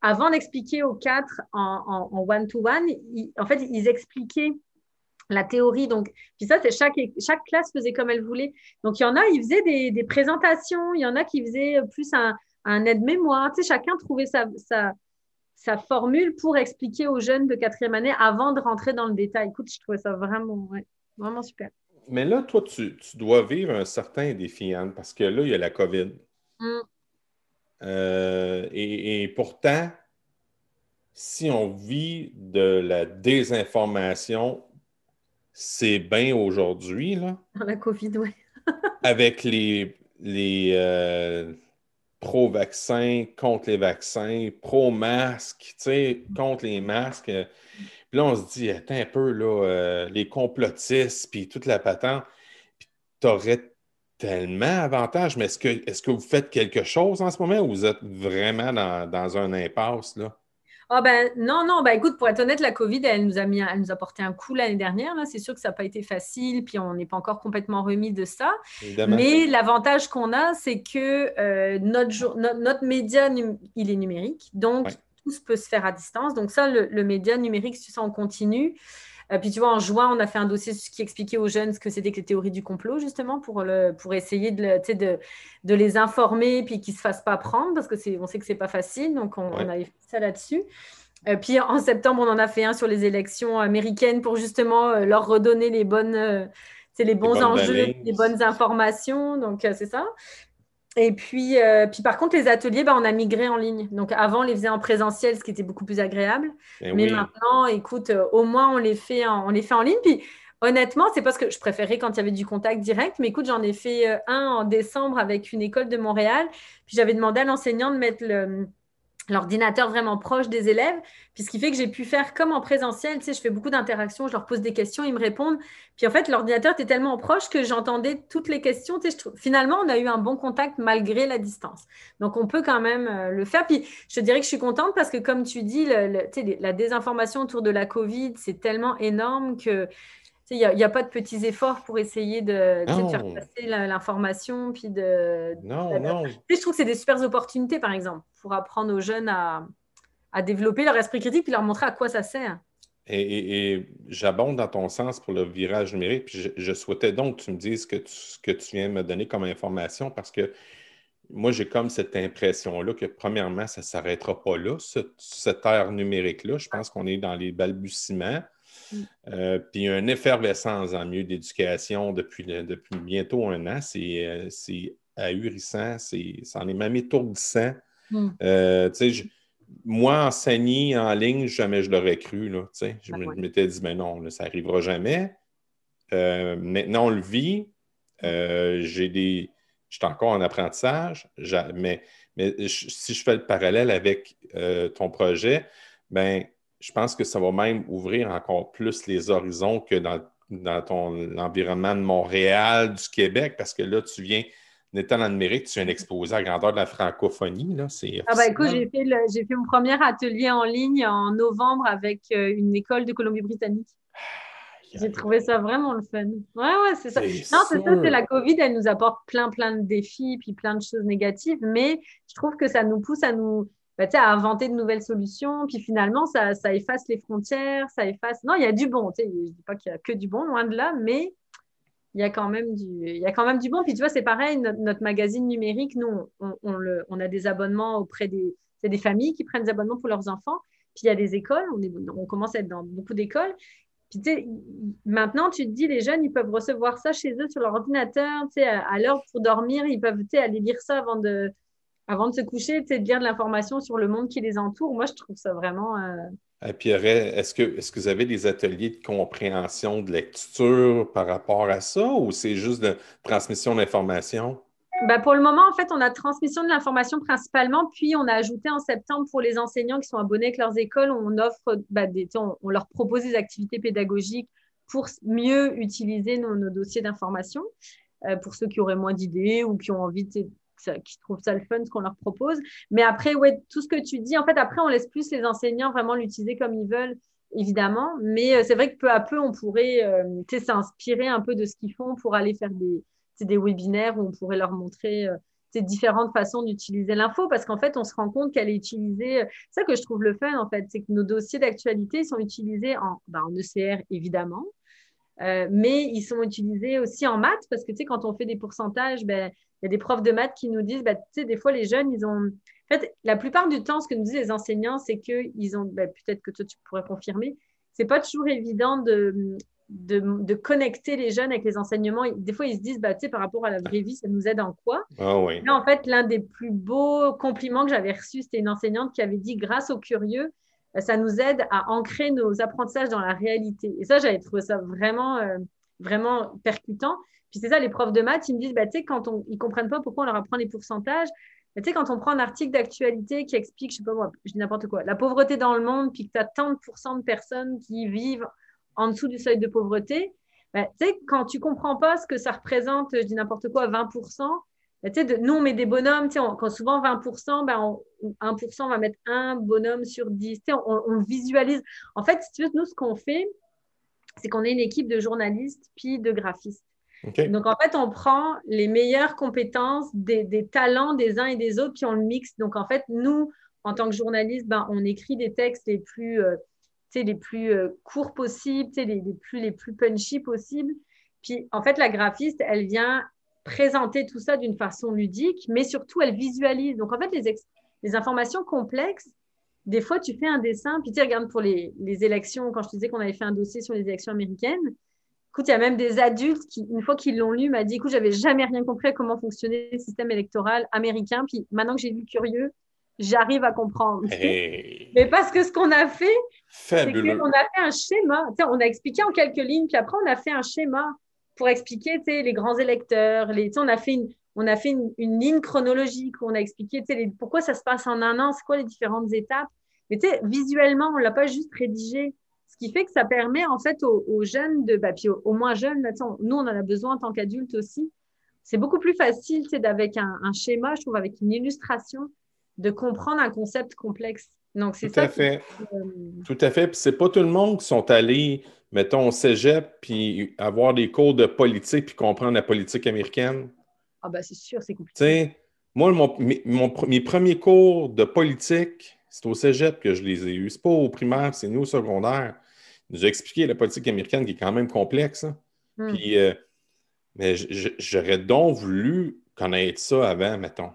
avant d'expliquer aux quatre en one-to-one, en fait, ils expliquaient la théorie. Donc, puis ça, c'est chaque, chaque classe faisait comme elle voulait. Donc, il y en a, ils faisaient des, présentations, il y en a qui faisaient plus un, un aide-mémoire. Tu sais, chacun trouvait sa, sa, sa, formule pour expliquer aux jeunes de quatrième année avant de rentrer dans le détail. Écoute, je trouvais ça vraiment, vraiment super mais là, toi, tu, dois vivre un certain défi, Anne, parce que là, il y a la COVID. Mm. Euh, et, pourtant, si on vit de la désinformation c'est bien aujourd'hui, là. La COVID, oui. (laughs) avec les, les euh, pro-vaccins, contre les vaccins, pro-masques, contre les masques. Puis là, on se dit, attends un peu, là, euh, les complotistes, puis toute la patente. Puis t'aurais tellement avantage, mais est-ce que, est que vous faites quelque chose en ce moment ou vous êtes vraiment dans, dans un impasse, là? Ah ben non, non, ben écoute, pour être honnête, la COVID, elle nous a mis, elle nous a porté un coup l'année dernière. C'est sûr que ça n'a pas été facile, puis on n'est pas encore complètement remis de ça. Mais l'avantage qu'on a, c'est que euh, notre, notre, média, il est numérique, donc se peut se faire à distance. Donc ça, le, média numérique, ça, on continue. Euh, puis tu vois, en juin, on a fait un dossier qui expliquait aux jeunes ce que c'était que les théories du complot, justement, pour, le, pour essayer de, de, de les informer, puis qu'ils ne se fassent pas prendre, parce que on sait que ce n'est pas facile. Donc, on, a fait ça là-dessus. Euh, puis en septembre, on en a fait un sur les élections américaines pour justement euh, leur redonner les bonnes, les bons enjeux, les bonnes informations. Donc, c'est ça. Et puis, euh, puis par contre, les ateliers, bah, on a migré en ligne. Donc avant, on les faisait en présentiel, ce qui était beaucoup plus agréable. Eh Mais maintenant, écoute, euh, au moins, on les fait en, on les fait en ligne. Puis honnêtement, c'est parce que je préférais quand il y avait du contact direct. Mais écoute, j'en ai fait euh, un en décembre avec une école de Montréal. Puis j'avais demandé à l'enseignant de mettre le, l'ordinateur vraiment proche des élèves, puis ce qui fait que j'ai pu faire comme en présentiel, tu sais, je fais beaucoup d'interactions, je leur pose des questions, ils me répondent, puis en fait, l'ordinateur était tellement proche que j'entendais toutes les questions, tu sais, finalement, on a eu un bon contact malgré la distance. Donc, on peut quand même euh, le faire, puis je te dirais que je suis contente parce que, comme tu dis, la désinformation autour de la COVID, c'est tellement énorme que il n'y a, pas de petits efforts pour essayer de, faire passer l'information. Puis de, non, non. je trouve que c'est des super opportunités, par exemple, pour apprendre aux jeunes à, développer leur esprit critique puis leur montrer à quoi ça sert. Et, j'abonde dans ton sens pour le virage numérique. Puis je, souhaitais donc que tu me dises ce que tu, que tu viens de me donner comme information parce que moi, j'ai comme cette impression-là que, premièrement, ça ne s'arrêtera pas là, cette ère numérique-là. Je pense qu'on est dans les balbutiements. Mm. Euh, puis une effervescence en milieu d'éducation depuis, depuis bientôt un an. C'est euh, ahurissant, c'en est même étourdissant. Mm. Euh, moi, enseigner en ligne, jamais je l'aurais cru. Là, je ah m'étais dit, mais non, ça n'arrivera jamais. maintenant, on le vit. j'ai des. Je suis encore en apprentissage, mais, mais si je fais le parallèle avec ton projet, ben je pense que ça va même ouvrir encore plus les horizons que dans, ton environnement de Montréal, du Québec, parce que là, tu viens, étant dans le numérique, tu viens d'exposer à la grandeur de la francophonie. Là, ah ben écoute, j'ai fait, fait, mon premier atelier en ligne en novembre avec euh, une école de Colombie-Britannique. J'ai trouvé ça vraiment le fun. Ouais, ouais, c'est ça. Non, c'est ça, c'est la COVID, elle nous apporte plein, plein de défis, puis plein de choses négatives, mais je trouve que ça nous pousse à nous, bah, à inventer de nouvelles solutions. Puis finalement, ça, ça, efface les frontières, ça efface. Non, il y a du bon. Je ne dis pas qu'il y a que du bon, loin de là, mais il y a quand même du, y a quand même du bon. Puis tu vois, c'est pareil, notre, magazine numérique, nous, on, le, on, a des abonnements auprès des, des familles qui prennent des abonnements pour leurs enfants. Puis il y a des écoles, on, est, on commence à être dans beaucoup d'écoles. Puis maintenant, tu te dis, les jeunes, ils peuvent recevoir ça chez eux sur leur ordinateur, à, à l'heure pour dormir, ils peuvent aller lire ça avant de, avant de se coucher, de lire de l'information sur le monde qui les entoure. Moi, je trouve ça vraiment. Euh... Et puis, est-ce que, est que vous avez des ateliers de compréhension de lecture par rapport à ça ou c'est juste de transmission d'information? Ben pour le moment, en fait, on a transmission de l'information principalement, puis on a ajouté en septembre pour les enseignants qui sont abonnés avec leurs écoles, on offre, ben, des, on, leur propose des activités pédagogiques pour mieux utiliser nos, nos dossiers d'information, euh, pour ceux qui auraient moins d'idées ou qui ont envie de qui trouvent ça le fun, ce qu'on leur propose. Mais après, ouais, tout ce que tu dis, en fait, après, on laisse plus les enseignants vraiment l'utiliser comme ils veulent, évidemment. Mais euh, c'est vrai que peu à peu, on pourrait euh, s'inspirer un peu de ce qu'ils font pour aller faire des, des webinaires où on pourrait leur montrer euh, différentes façons d'utiliser l'info parce qu'en fait, on se rend compte qu'elle est utilisée. C'est ça que je trouve le fun, en fait, c'est que nos dossiers d'actualité sont utilisés en, ben, en ECR, évidemment. mais ils sont utilisés aussi en maths parce que tu sais, quand on fait des pourcentages, ben, y a des profs de maths qui nous disent, bah, tu sais, des fois, les jeunes, ils ont. En fait, la plupart du temps, ce que nous disent les enseignants, c'est qu'ils ont. Bah, peut-être que toi, tu pourrais confirmer. C'est pas toujours évident de, de, connecter les jeunes avec les enseignements. Des fois, ils se disent, bah, tu sais, par rapport à la vraie vie, ça nous aide en quoi? Ah, oui. en fait, l'un des plus beaux compliments que j'avais reçus, c'était une enseignante qui avait dit, grâce aux curieux, ça nous aide à ancrer nos apprentissages dans la réalité. Et ça, j'avais trouvé ça vraiment, euh, vraiment percutant. Puis c'est ça, les profs de maths, ils me disent, bah, tu sais, quand on, ils comprennent pas pourquoi on leur apprend les pourcentages, bah, tu sais, quand on prend un article d'actualité qui explique, je sais pas moi, je dis n'importe quoi, la pauvreté dans le monde, puis que tu as tant de personnes qui vivent en dessous du seuil de pauvreté, bah, tu sais, quand tu comprends pas ce que ça représente, je dis n'importe quoi, 20%, bah, de, nous, on met des bonhommes, quand souvent 20%, ben, 1%, on va mettre un bonhomme sur 10. On, on, visualise. En fait, si tu veux, nous, ce qu'on fait, c'est qu'on est une équipe de journalistes puis de graphistes. Donc, en fait, on prend les meilleures compétences des, talents des uns et des autres, puis on le mixe. Donc, en fait, nous, en tant que journalistes, ben, on écrit des textes les plus, euh, les plus euh, courts possibles, les, les, plus, les plus punchy possibles. Puis, en fait, la graphiste, elle vient présenter tout ça d'une façon ludique, mais surtout, elle visualise. Donc, en fait, les, les informations complexes, des fois, tu fais un dessin, puis tu regardes pour les, les, élections, quand je te disais qu'on avait fait un dossier sur les élections américaines, écoute, il y a même des adultes qui, une fois qu'ils l'ont lu, m'ont dit, écoute, j'avais jamais rien compris à comment fonctionnait le système électoral américain, puis maintenant que j'ai lu Curieux, j'arrive à comprendre. (laughs) Mais parce que ce qu'on a fait, c'est qu'on a fait un schéma. on a expliqué en quelques lignes, puis après, on a fait un schéma pour expliquer les grands électeurs. Les, on a fait, une, on a fait une, ligne chronologique où on a expliqué les, pourquoi ça se passe en un an, c'est quoi les différentes étapes. Mais visuellement, on ne l'a pas juste rédigé. Ce qui fait que ça permet en fait aux, jeunes, de, bah, puis aux, moins jeunes, nous on en a besoin en tant qu'adultes aussi. C'est beaucoup plus facile avec un, un, schéma, je trouve, avec une illustration, de comprendre un concept complexe. Donc, c'est Tout à fait. Euh, Tout à fait. Puis c'est pas tout le monde qui sont allés mettons, au cégep, puis avoir des cours de politique, puis comprendre la politique américaine? Ah, ben c'est sûr, c'est compliqué. sais, moi, mon, mes premiers cours de politique, c'est au cégep que je les ai eus. C'est pas au primaire, c'est nous au secondaire. J'ai expliqué la politique américaine qui est quand même complexe. Hein. Hmm. Puis, euh, mais j'aurais donc voulu connaître ça avant, mettons.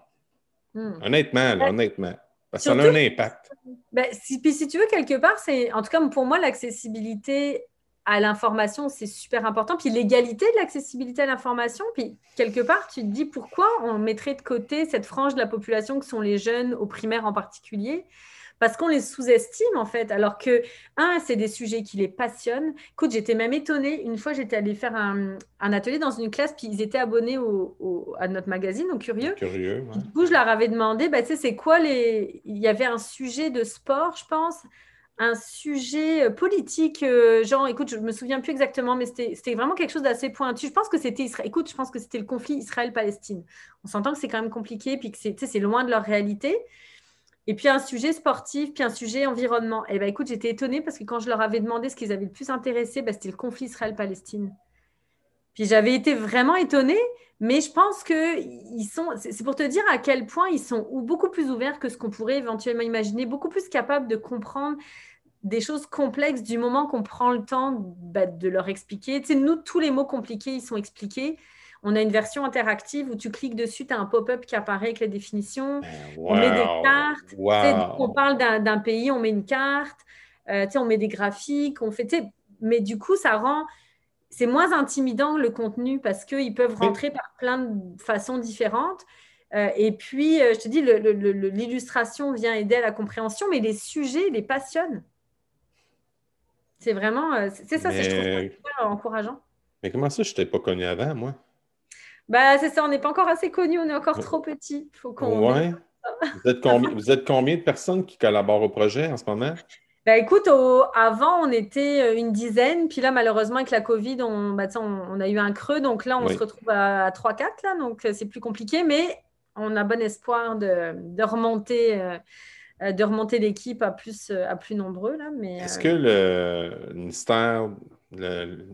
Hmm. Honnêtement, là, honnêtement. Parce que ça a un impact. Ben, si, puis si tu veux, quelque part, c'est en tout cas pour moi, l'accessibilité à l'information, c'est super important. Puis l'égalité de l'accessibilité à l'information. Puis quelque part, tu te dis pourquoi on mettrait de côté cette frange de la population que sont les jeunes, au primaire en particulier? Parce qu'on les sous-estime en fait, alors que, un, c'est des sujets qui les passionnent. Écoute, j'étais même étonnée, une fois j'étais allée faire un, atelier dans une classe, puis ils étaient abonnés au, à notre magazine, au Curieux. Curieux, Du coup, je leur avais demandé, bah, tu sais, c'est quoi les... Il y avait un sujet de sport, je pense, un sujet euh, politique, euh, genre, écoute, je me souviens plus exactement, mais c'était vraiment quelque chose d'assez pointu. Je pense que c'était. Écoute, je pense que c'était le conflit Israël-Palestine. On s'entend que c'est quand même compliqué, puis que c'est loin de leur réalité. Et puis un sujet sportif, puis un sujet environnement. Et eh ben écoute, j'étais étonnée parce que quand je leur avais demandé ce qu'ils avaient le plus intéressé, ben, c'était le conflit Israël-Palestine. Puis j'avais été vraiment étonnée, mais je pense que sont. C'est pour te dire à quel point ils sont beaucoup plus ouverts que ce qu'on pourrait éventuellement imaginer, beaucoup plus capables de comprendre des choses complexes du moment qu'on prend le temps bah, de leur expliquer. Tu sais, nous, tous les mots compliqués, ils sont expliqués. On a une version interactive où tu cliques dessus, tu as un pop-up qui apparaît avec la définition. Ben, on met des cartes. on parle d'un pays, on met une carte. Euh, on met des graphiques. On fait, mais du coup, ça rend. C'est moins intimidant le contenu parce qu'ils peuvent rentrer par plein de façons différentes. Euh, et puis, euh, je te dis, l'illustration vient aider à la compréhension, mais les sujets les passionnent. C'est vraiment, euh, c'est ça, c'est je trouve ça encourageant. Mais comment ça, je t'ai pas connu avant, moi? Bah, c'est ça, on n'est pas encore assez connu, on est encore trop petit. Faut qu'on. Ouais. Vous êtes, combien, vous êtes combien de personnes qui collaborent au projet en ce moment? Bah, écoute, avant, on était euh, une dizaine. Puis là, malheureusement, avec la COVID, on, bah, on, a eu un creux. Donc là, on se retrouve à, 3-4. Donc, euh, c'est plus compliqué. Mais on a bon espoir de, de remonter. Euh, de remonter l'équipe à plus, euh, à plus nombreux. Là, mais, Est-ce que le ministère de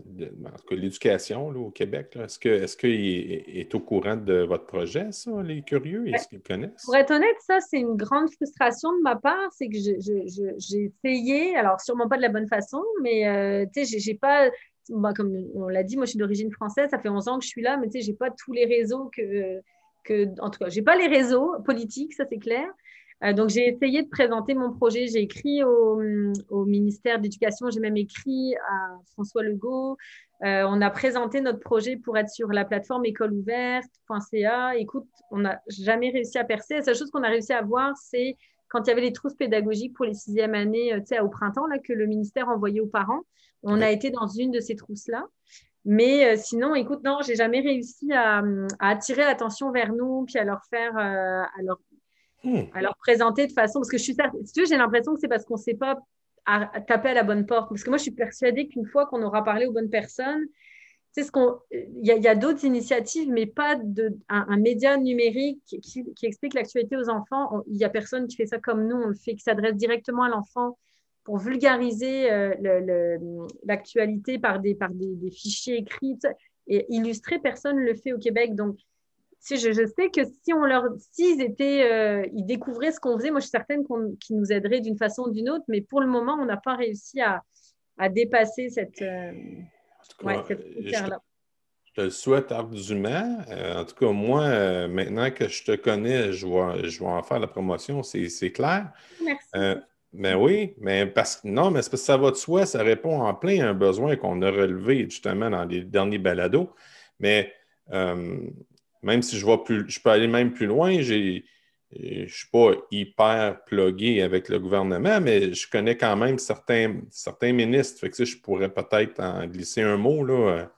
l'Éducation au Québec, est-ce qu'il est, est, est, au courant de votre projet, ça, les curieux? Est-ce qu'ils connaissent? Pour être honnête, ça, c'est une grande frustration de ma part. C'est que j'ai essayé, alors sûrement pas de la bonne façon, mais euh, tu sais, j'ai pas. comme on l'a dit, moi je suis d'origine française, ça fait 11 ans que je suis là, mais tu sais, j'ai pas tous les réseaux que, que. En tout cas, j'ai pas les réseaux politiques, ça c'est clair. Euh, donc, j'ai essayé de présenter mon projet. J'ai écrit au, ministère de l'Éducation, j'ai même écrit à François Legault. Euh, on a présenté notre projet pour être sur la plateforme écoleouverte.ca. Écoute, on n'a jamais réussi à percer. La seule chose qu'on a réussi à voir, c'est quand il y avait les trousses pédagogiques pour les sixièmes années, tu sais, au printemps, là, que le ministère envoyait aux parents. On a été dans une de ces trousses-là. Mais sinon, écoute, non, j'ai jamais réussi à, attirer l'attention vers nous, puis à leur faire, à, leur, hmm. à leur présenter de façon. Parce que je suis si tu j'ai l'impression que c'est parce qu'on ne sait pas taper à la bonne porte. Parce que moi, je suis persuadée qu'une fois qu'on aura parlé aux bonnes personnes, ce qu'on, il y a, d'autres initiatives, mais pas de, un, média numérique qui, explique l'actualité aux enfants. Il n'y a personne qui fait ça comme nous. On le fait, qui s'adresse directement à l'enfant pour vulgariser euh, l'actualité par, des, par des, fichiers écrits et illustrer. Personne ne le fait au Québec. Donc, si je, sais que si on leur, s'ils étaient, euh, ils découvraient ce qu'on faisait, moi je suis certaine qu'ils nous aideraient d'une façon ou d'une autre, mais pour le moment, on n'a pas réussi à, à dépasser cette, euh, ouais, là Je te le souhaite ardument. Euh, en tout cas, moi, maintenant que je te connais, je vais, je vais en faire la promotion, c'est clair. Merci. Ben oui, mais parce que non, mais parce que ça va de soi, ça répond en plein à un besoin qu'on a relevé justement dans les derniers balados. Mais même si je, plus, je peux aller même plus loin, je ne suis pas hyper plugué avec le gouvernement, mais je connais quand même certains, certains ministres. Fait que, je pourrais peut-être en glisser un mot. Là.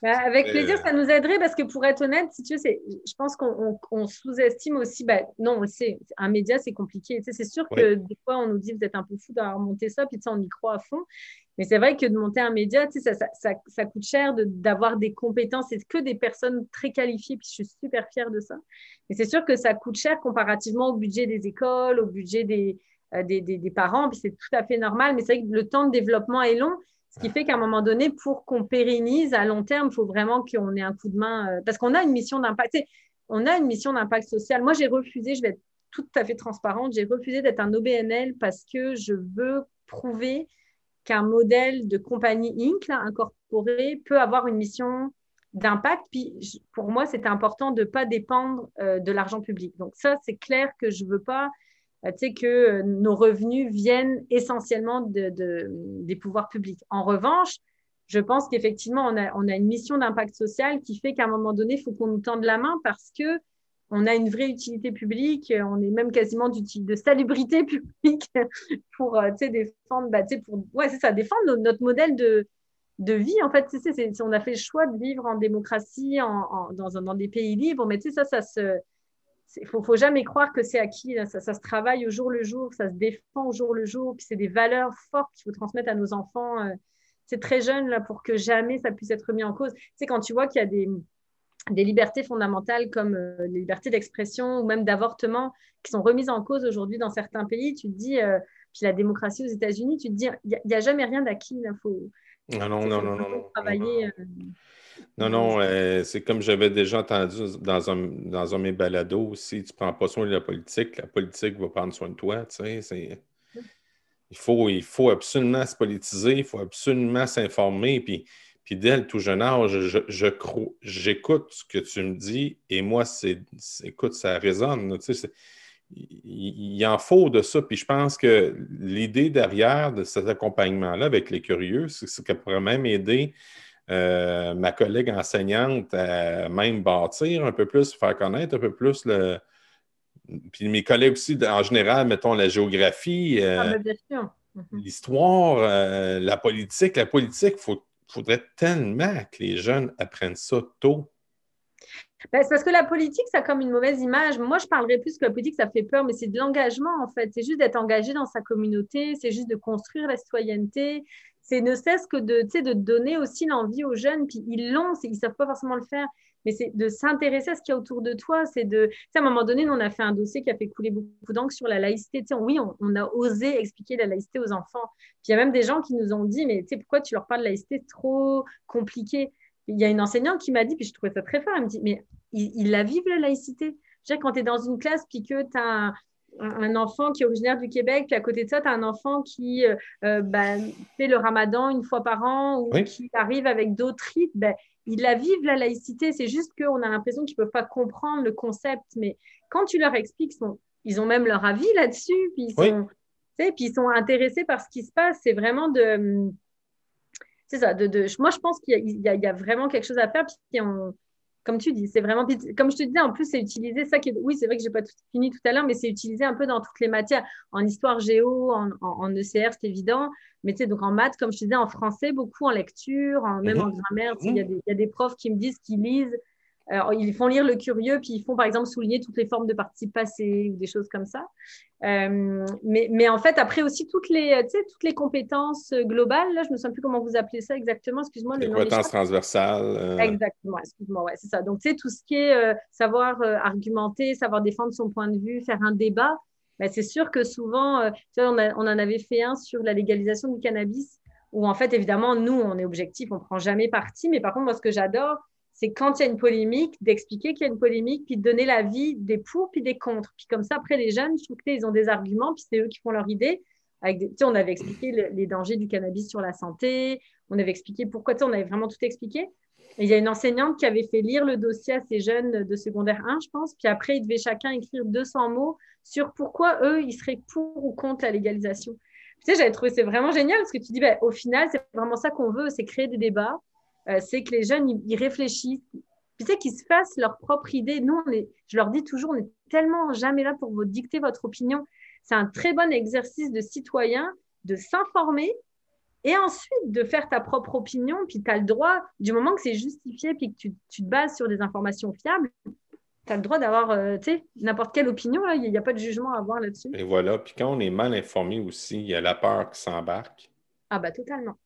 Ben, avec plaisir, ça nous aiderait parce que pour être honnête, si tu sais, je pense qu'on sous-estime aussi. Ben, non, on le sait, un média, c'est compliqué. c'est sûr que des fois, on nous dit vous êtes un peu fou d'avoir monté ça, puis on y croit à fond. Mais c'est vrai que de monter un média, ça, ça, ça, coûte cher d'avoir des compétences. C'est que des personnes très qualifiées, puis je suis super fière de ça. Mais c'est sûr que ça coûte cher comparativement au budget des écoles, au budget des, euh, des, des, parents, puis c'est tout à fait normal. Mais c'est vrai que le temps de développement est long. Ce qui fait qu'à un moment donné, pour qu'on pérennise à long terme, il faut vraiment qu'on ait un coup de main. Euh, parce qu'on a une mission d'impact. On a une mission d'impact social. Moi, j'ai refusé, je vais être tout à fait transparente, j'ai refusé d'être un OBNL parce que je veux prouver qu'un modèle de compagnie Inc. incorporé peut avoir une mission d'impact. Puis pour moi, c'est important de ne pas dépendre euh, de l'argent public. Donc ça, c'est clair que je ne veux pas euh, que euh, nos revenus viennent essentiellement de, des pouvoirs publics. En revanche, je pense qu'effectivement, on a, on a, une mission d'impact social qui fait qu'à un moment donné, il faut qu'on nous tende la main parce que on a une vraie utilité publique, on est même quasiment de salubrité (laughs) publique pour euh, défendre, bah, pour, ouais, c'est ça, défendre notre, modèle de, de vie. En fait, c'est, on a fait le choix de vivre en démocratie, en, dans, dans, des pays libres, mais ça, ça se. Il faut, faut jamais croire que c'est acquis. Ça, ça, se travaille au jour le jour, ça se défend au jour le jour. Puis c'est des valeurs fortes qu'il faut transmettre à nos enfants. Euh, c'est très jeune là pour que jamais ça puisse être mis en cause. Sais, quand tu vois qu'il y a des, des libertés fondamentales comme euh, les libertés d'expression ou même d'avortement qui sont remises en cause aujourd'hui dans certains pays, tu te dis, euh, puis la démocratie aux États-Unis, tu te dis, il n'y a, jamais rien d'acquis. Il faut, non, non, non, non, non, Travailler. Non, non, euh, c'est comme j'avais déjà entendu dans un, dans un de mes balados, si tu ne prends pas soin de la politique, la politique va prendre soin de toi. Tu sais, il, faut, il faut absolument se politiser, il faut absolument s'informer. Puis puis dès le tout jeune âge, je, j'écoute ce que tu me dis et moi, c'est, écoute, ça résonne. Tu sais, il, en faut de ça. Puis je pense que l'idée derrière de cet accompagnement-là avec les curieux, c'est, que ça pourrait même aider euh, ma collègue enseignante à même bâtir un peu plus, faire connaître un peu plus le. Puis mes collègues aussi, en général, mettons la géographie, euh, ah, mm-hmm. l'histoire, euh, la politique. La politique, il faut faudrait tellement que les jeunes apprennent ça tôt. Ben, c'est parce que la politique, ça a comme une mauvaise image. Moi, je parlerais plus que la politique, ça fait peur, mais c'est de l'engagement, en fait. C'est juste d'être engagé dans sa communauté, c'est juste de construire la citoyenneté. C'est ne cesse que de, de donner aussi l'envie aux jeunes, puis ils l'ont, ils ne savent pas forcément le faire mais c'est de s'intéresser à ce qu'il y a autour de toi. C'est de, à un moment donné, on a fait un dossier qui a fait couler beaucoup d'encre sur la laïcité. oui, on, a osé expliquer la laïcité aux enfants. Puis il y a même des gens qui nous ont dit, mais pourquoi tu leur parles de laïcité trop compliqué Il y a une enseignante qui m'a dit, puis je trouvais ça très fort, elle me dit, mais ils, la vivent la laïcité? quand tu es dans une classe, puis que tu as un, enfant qui est originaire du Québec, puis à côté de ça, tu as un enfant qui euh, euh, ben, fait le ramadan une fois par an ou qui arrive avec d'autres rites, ben, ils la vivent, la laïcité. C'est juste qu'on a l'impression qu'ils ne peuvent pas comprendre le concept. Mais quand tu leur expliques, ils ont même leur avis là-dessus. Puis, ils sont intéressés par ce qui se passe. C'est vraiment de. C'est ça. De, moi, je pense qu'il y, a vraiment quelque chose à faire. Puis comme tu dis, c'est vraiment. Comme je te disais, en plus, c'est utilisé, ça qui est... Oui, c'est vrai que je n'ai pas tout fini tout à l'heure, mais c'est utilisé un peu dans toutes les matières. En histoire géo, en, en, ECR, c'est évident. Mais tu sais, donc en maths, comme je te disais, en français, beaucoup, en lecture, même en mhm. grammaire. Il y, y, a des profs qui me disent qu'ils lisent ils font lire le curieux, puis ils font par exemple souligner toutes les formes de participes passées ou des choses comme ça. Euh, mais, mais, en fait, après aussi, toutes les, toutes les compétences globales, là, je ne me souviens plus comment vous appelez ça exactement, excuse-moi. Les compétences transversales. Euh. Exactement, excuse-moi, ouais, c'est ça. Donc, tu sais, tout ce qui est euh, savoir argumenter, savoir défendre son point de vue, faire un débat, ben, c'est sûr que souvent, on, a, on en avait fait un sur la légalisation du cannabis, où en fait, évidemment, nous, on est objectif, on ne prend jamais parti, mais par contre, moi, ce que j'adore, c'est quand il y a une polémique, d'expliquer qu'il y a une polémique, puis de donner l'avis des pour, puis des contre. Puis comme ça, après, les jeunes, je trouve qu'ils ont des arguments, puis c'est eux qui font leur idée. On avait expliqué les dangers du cannabis sur la santé, on avait expliqué pourquoi, on avait vraiment tout expliqué. Il y a une enseignante qui avait fait lire le dossier à ces jeunes de secondaire 1, je pense, puis après, ils devaient chacun écrire 200 mots sur pourquoi eux, ils seraient pour ou contre la légalisation. Tu sais, j'avais trouvé c'est vraiment génial parce que tu dis, ben, au final, c'est vraiment ça qu'on veut, c'est créer des débats euh, c'est que les jeunes, ils, réfléchissent, puis c'est qu'ils se fassent leur propre idée. Nous, on est, je leur dis toujours, on est tellement jamais là pour vous dicter votre opinion. C'est un très bon exercice de citoyen de s'informer et ensuite de faire ta propre opinion. Puis tu as le droit, du moment que c'est justifié, puis que tu, tu, te bases sur des informations fiables, tu as le droit d'avoir euh, n'importe quelle opinion. Il n'y a, pas de jugement à avoir là-dessus. Et voilà. Puis quand on est mal informé aussi, il y a la peur qui s'embarque. Ah, bah totalement.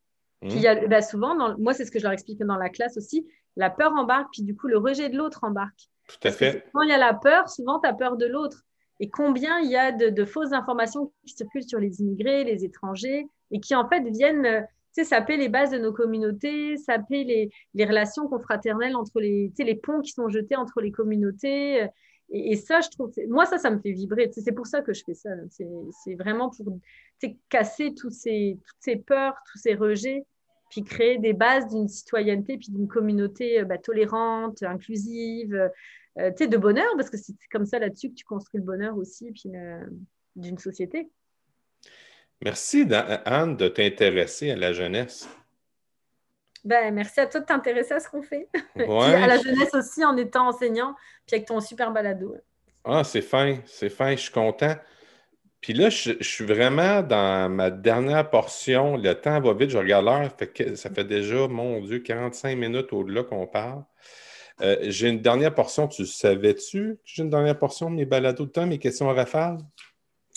Puis il y a, bah, souvent, moi, c'est ce que je leur explique dans la classe aussi, la peur embarque, puis du coup, le rejet de l'autre embarque. Tout à fait. Quand il y a la peur, souvent, tu as peur de l'autre. Et combien il y a de, fausses informations qui circulent sur les immigrés, les étrangers, et qui en fait viennent euh, saper les bases de nos communautés, saper les, les relations confraternelles entre les, les ponts qui sont jetés entre les communautés. Et, ça, je trouve, moi, ça, ça me fait vibrer. C'est pour ça que je fais ça. C'est vraiment pour casser tous ces, toutes ces peurs, tous ces rejets, puis créer des bases d'une citoyenneté, puis d'une communauté euh, bah, tolérante, inclusive, euh, de bonheur, parce que c'est comme ça là-dessus que tu construis le bonheur aussi, puis d'une société. Merci, Anne, de t'intéresser à la jeunesse. Ben, merci à toi de t'intéresser à ce qu'on fait. (laughs) à la jeunesse aussi en étant enseignant, puis avec ton super balado. Ah, c'est fin, c'est fin, je suis content. Puis là, je, suis vraiment dans ma dernière portion. Le temps va vite, je regarde l'heure. ça fait déjà, mon Dieu, 45 minutes au-delà qu'on parle. Euh, j'ai une dernière portion. Tu savais-tu? Que j'ai une dernière portion de mes balados de temps, mes questions à rafale?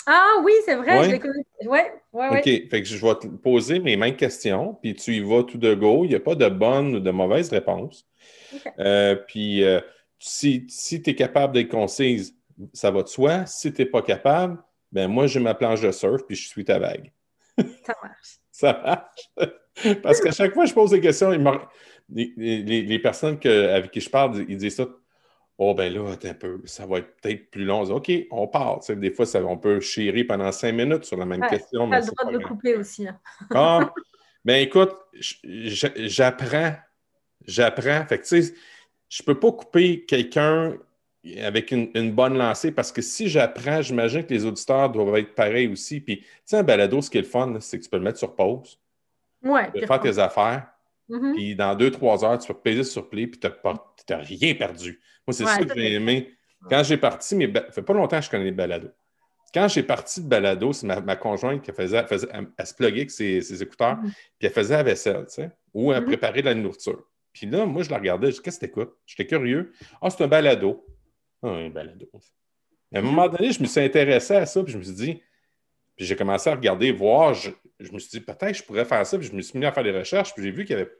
Ah oui, c'est vrai, je les connais. Oui, oui, OK. Fait que je vais te poser mes mêmes questions, puis tu y vas tout de go. Il n'y a pas de bonne ou de mauvaise réponse. Euh, puis euh, si, si tu es capable d'être concise, ça va de soi. Si tu n'es pas capable, ben moi, j'ai ma planche de surf, puis je suis ta vague. Ça marche. (laughs) ça marche. Parce qu'à chaque fois que je pose des questions, les, personnes avec qui je parle, ils disent ça. Oh, ben là, un peu, ça va être peut-être plus long. OK, on part. des fois, ça, on peut chérir pendant cinq minutes sur la même question. Tu as le droit de me couper aussi. Hein. Ah, ben écoute, j'apprends. J'apprends. Fait que, tu sais, je ne peux pas couper quelqu'un avec une, bonne lancée parce que si j'apprends, j'imagine que les auditeurs doivent être pareils aussi. Puis, tu sais, un balado, ce qui est le fun, c'est que tu peux le mettre sur pause. Ouais. Tu peux faire tes affaires. Mm-hmm. Puis, dans deux, trois heures, tu peux peser sur play, puis tu n'as rien perdu. Moi, c'est ça que j'ai aimé. Quand j'ai parti, mais ça fait pas longtemps que je connais les balados. Quand j'ai parti de balado, c'est ma, conjointe qui faisait, faisait, elle, se pluguait avec ses, écouteurs, mm-hmm. puis elle faisait la vaisselle, tu sais, ou elle mm-hmm. préparait de la nourriture. Puis là, moi, je la regardais, je dis, qu'est-ce que t'écoutes? J'étais curieux. Ah, c'est un balado. Ah, un balado. À un moment donné, je me suis intéressé à ça, puis je me suis dit, puis j'ai commencé à regarder, voir, je, me suis dit, peut-être je pourrais faire ça, puis je me suis mis à faire des recherches, puis j'ai vu qu'il y avait,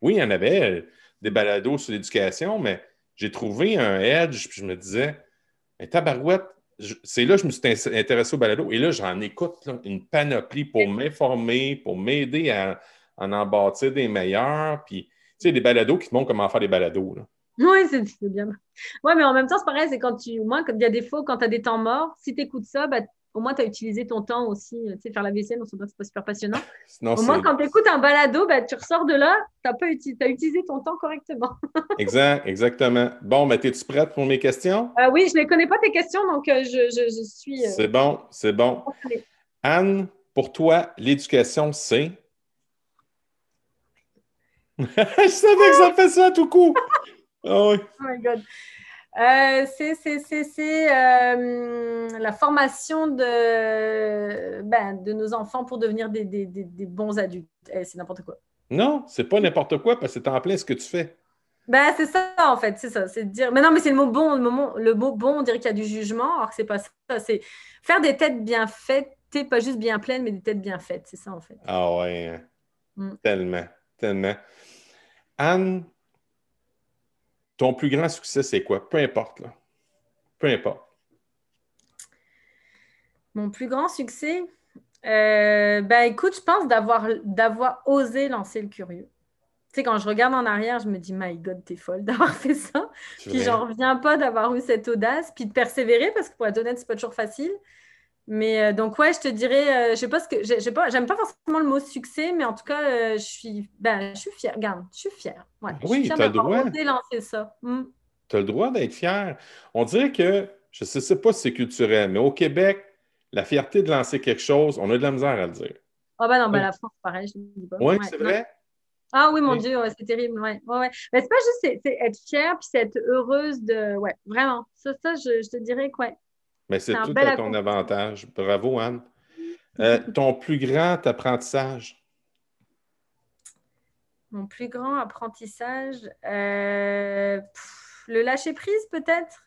oui, il y en avait euh, des balados sur l'éducation, mais j'ai trouvé un edge, puis je me disais, un tabarouette, c'est là que je me suis intéressé au balado, et là, j'en écoute une panoplie pour m'informer, pour m'aider à, en bâtir des meilleurs, puis, tu sais, des balados qui te montrent comment faire des balados, là. Oui, c'est bien. Oui, mais en même temps, c'est pareil, c'est quand tu. Au moins, il y a des fois, quand tu as des temps morts, si tu écoutes ça, bah, au moins, tu as utilisé ton temps aussi. Tu sais, faire la vaisselle, on se que c'est pas super passionnant. (laughs) au moins, quand tu écoutes un balado, bah, tu ressors de là, tu as, as, utilisé ton temps correctement. (laughs) exact, exactement. Bon, ben, es-tu prête pour mes questions? Euh, oui, je ne connais pas tes questions, donc euh, je, je, suis. Euh, c'est bon, c'est bon. Anne, pour toi, l'éducation, c'est? (laughs) je savais que ça fait ça tout coup. Oh, oui. oh my God. Euh, c'est euh, la formation de, ben, de nos enfants pour devenir des, des, des, bons adultes. Eh, c'est n'importe quoi. Non, c'est pas n'importe quoi parce que c'est en plein ce que tu fais. Ben, c'est ça, en fait, c'est ça. C'est dire. Mais non, mais c'est le mot bon. Le mot, le mot bon, on dirait qu'il y a du jugement, alors que c'est pas ça. C'est faire des têtes bien faites, pas juste bien pleines, mais des têtes bien faites. C'est ça, en fait. Ah ouais. Mm. Tellement, tellement. Anne, ton plus grand succès, c'est quoi? Peu importe, là. Peu importe. Mon plus grand succès? Euh, ben écoute, je pense d'avoir, d'avoir osé lancer le curieux. Tu sais, quand je regarde en arrière, je me dis, my God, t'es folle d'avoir (laughs) fait ça. Puis j'en reviens pas d'avoir eu cette audace, puis de persévérer, parce que pour être honnête, c'est pas toujours facile. Mais euh, donc, ouais, je te dirais, euh, je sais pas ce que, j'aime pas, pas forcément le mot succès, mais en tout cas, euh, je suis, ben, je suis fière. Regarde, je suis fière. Ouais, oui, tu as le droit. lancer ça. Hmm. Tu as le droit d'être fière. On dirait que, je ne sais pas si c'est culturel, mais au Québec, la fierté de lancer quelque chose, on a de la misère à le dire. Ah, ben non, ben la France, pareil, je ne dis pas. Oui, ouais, c'est vrai. Ah oui, mon Dieu, c'est terrible. Ouais, ouais, Mais c'est pas juste être fière puis c'est être heureuse de. Ouais, vraiment. Ça, ça je, je te dirais que ouais. Mais c'est tout à ton avantage. Bravo, Anne. Euh, (laughs) ton plus grand apprentissage? Mon plus grand apprentissage, euh, le lâcher prise peut-être?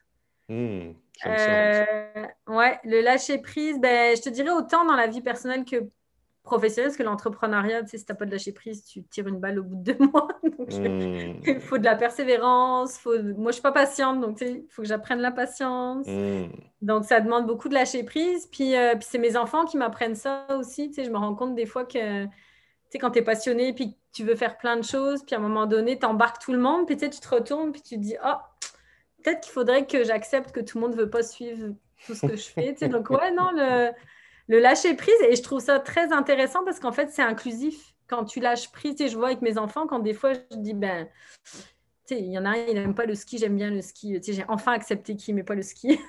Hmm, euh, ouais, le lâcher prise, ben, je te dirais autant dans la vie personnelle que professionnel, parce que l'entrepreneuriat, tu sais, si tu n'as pas de lâcher prise, tu tires une balle au bout de deux (laughs) mois. Hmm. il (laughs) faut de la persévérance. Faut... Moi, je ne suis pas patiente, donc il faut que j'apprenne la patience. Hmm. Donc, ça demande beaucoup de lâcher prise. Puis, euh, puis c'est mes enfants qui m'apprennent ça aussi. Tu sais, je me rends compte des fois que tu sais, quand tu es passionné, puis tu veux faire plein de choses, puis à un moment donné, tu embarques tout le monde, puis tu, te retournes, puis tu te dis, oh, peut-être qu'il faudrait que j'accepte que tout le monde ne veut pas suivre tout ce que je fais. Tu sais, donc, ouais, non, le le lâcher prise, et je trouve ça très intéressant parce qu'en fait, c'est inclusif. Quand tu lâches prise, je vois avec mes enfants, quand des fois, je dis, ben, il y en a un, il n'aime pas le ski, j'aime bien le ski. J'ai enfin accepté qu'il n'aimait pas le ski.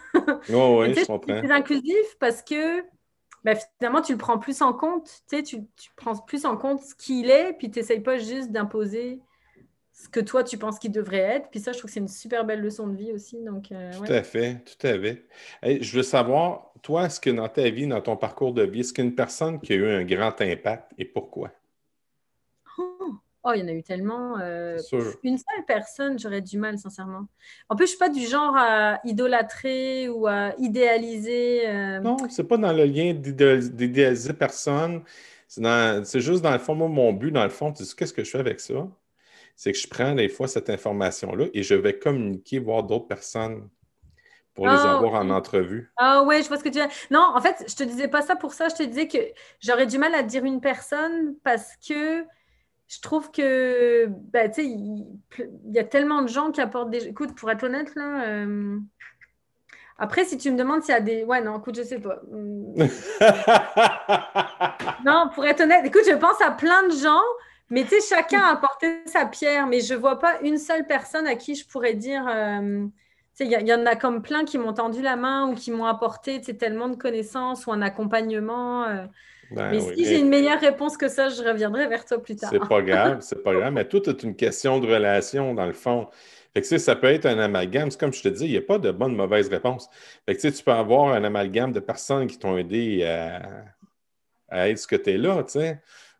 Oh, oui, (laughs) je comprends. C'est inclusif parce que ben, finalement, tu le prends plus en compte. Tu, tu prends plus en compte ce qu'il est, puis tu n'essayes pas juste d'imposer ce que toi, tu penses qu'il devrait être. Puis ça, je trouve que c'est une super belle leçon de vie aussi. Donc, euh, tout à fait, tout à fait. je veux savoir, toi, est-ce que dans ta vie, dans ton parcours de vie, est-ce qu'il y a une personne qui a eu un grand impact et pourquoi? Oh, oh il y en a eu tellement. Euh, une seule personne, j'aurais du mal, sincèrement. En plus, je ne suis pas du genre à idolâtrer ou à idéaliser. Euh, non, c'est pas dans le lien d'idéaliser personne. C'est juste dans le fond, moi, mon but, dans le fond, tu sais, qu'est-ce que je fais avec ça? c'est que je prends des fois cette information-là et je vais communiquer, voir d'autres personnes pour les ah, avoir en entrevue. Ah oui, je vois ce que tu veux. Non, en fait, je te disais pas ça pour ça. Je te disais que j'aurais du mal à dire une personne parce que je trouve que, ben, tu sais, il, y a tellement de gens qui apportent des... Écoute, pour être honnête, là... Euh, après, si tu me demandes s'il y a des... Ouais, non, écoute, je sais pas. (laughs) non, pour être honnête, écoute, je pense à plein de gens mais tu sais, chacun a apporté sa pierre, mais je ne vois pas une seule personne à qui je pourrais dire. Euh, il y, en a comme plein qui m'ont tendu la main ou qui m'ont apporté tellement de connaissances ou un accompagnement. Euh. Ben mais si j'ai une meilleure réponse que ça, je reviendrai vers toi plus tard. C'est pas grave, (laughs) c'est pas grave. Mais tout est une question de relation, dans le fond. Fait que, ça peut être un amalgame. C'est comme je te dis, il n'y a pas de bonne mauvaise réponse. Fait que, tu peux avoir un amalgame de personnes qui t'ont aidé à, à, être ce que tu es là.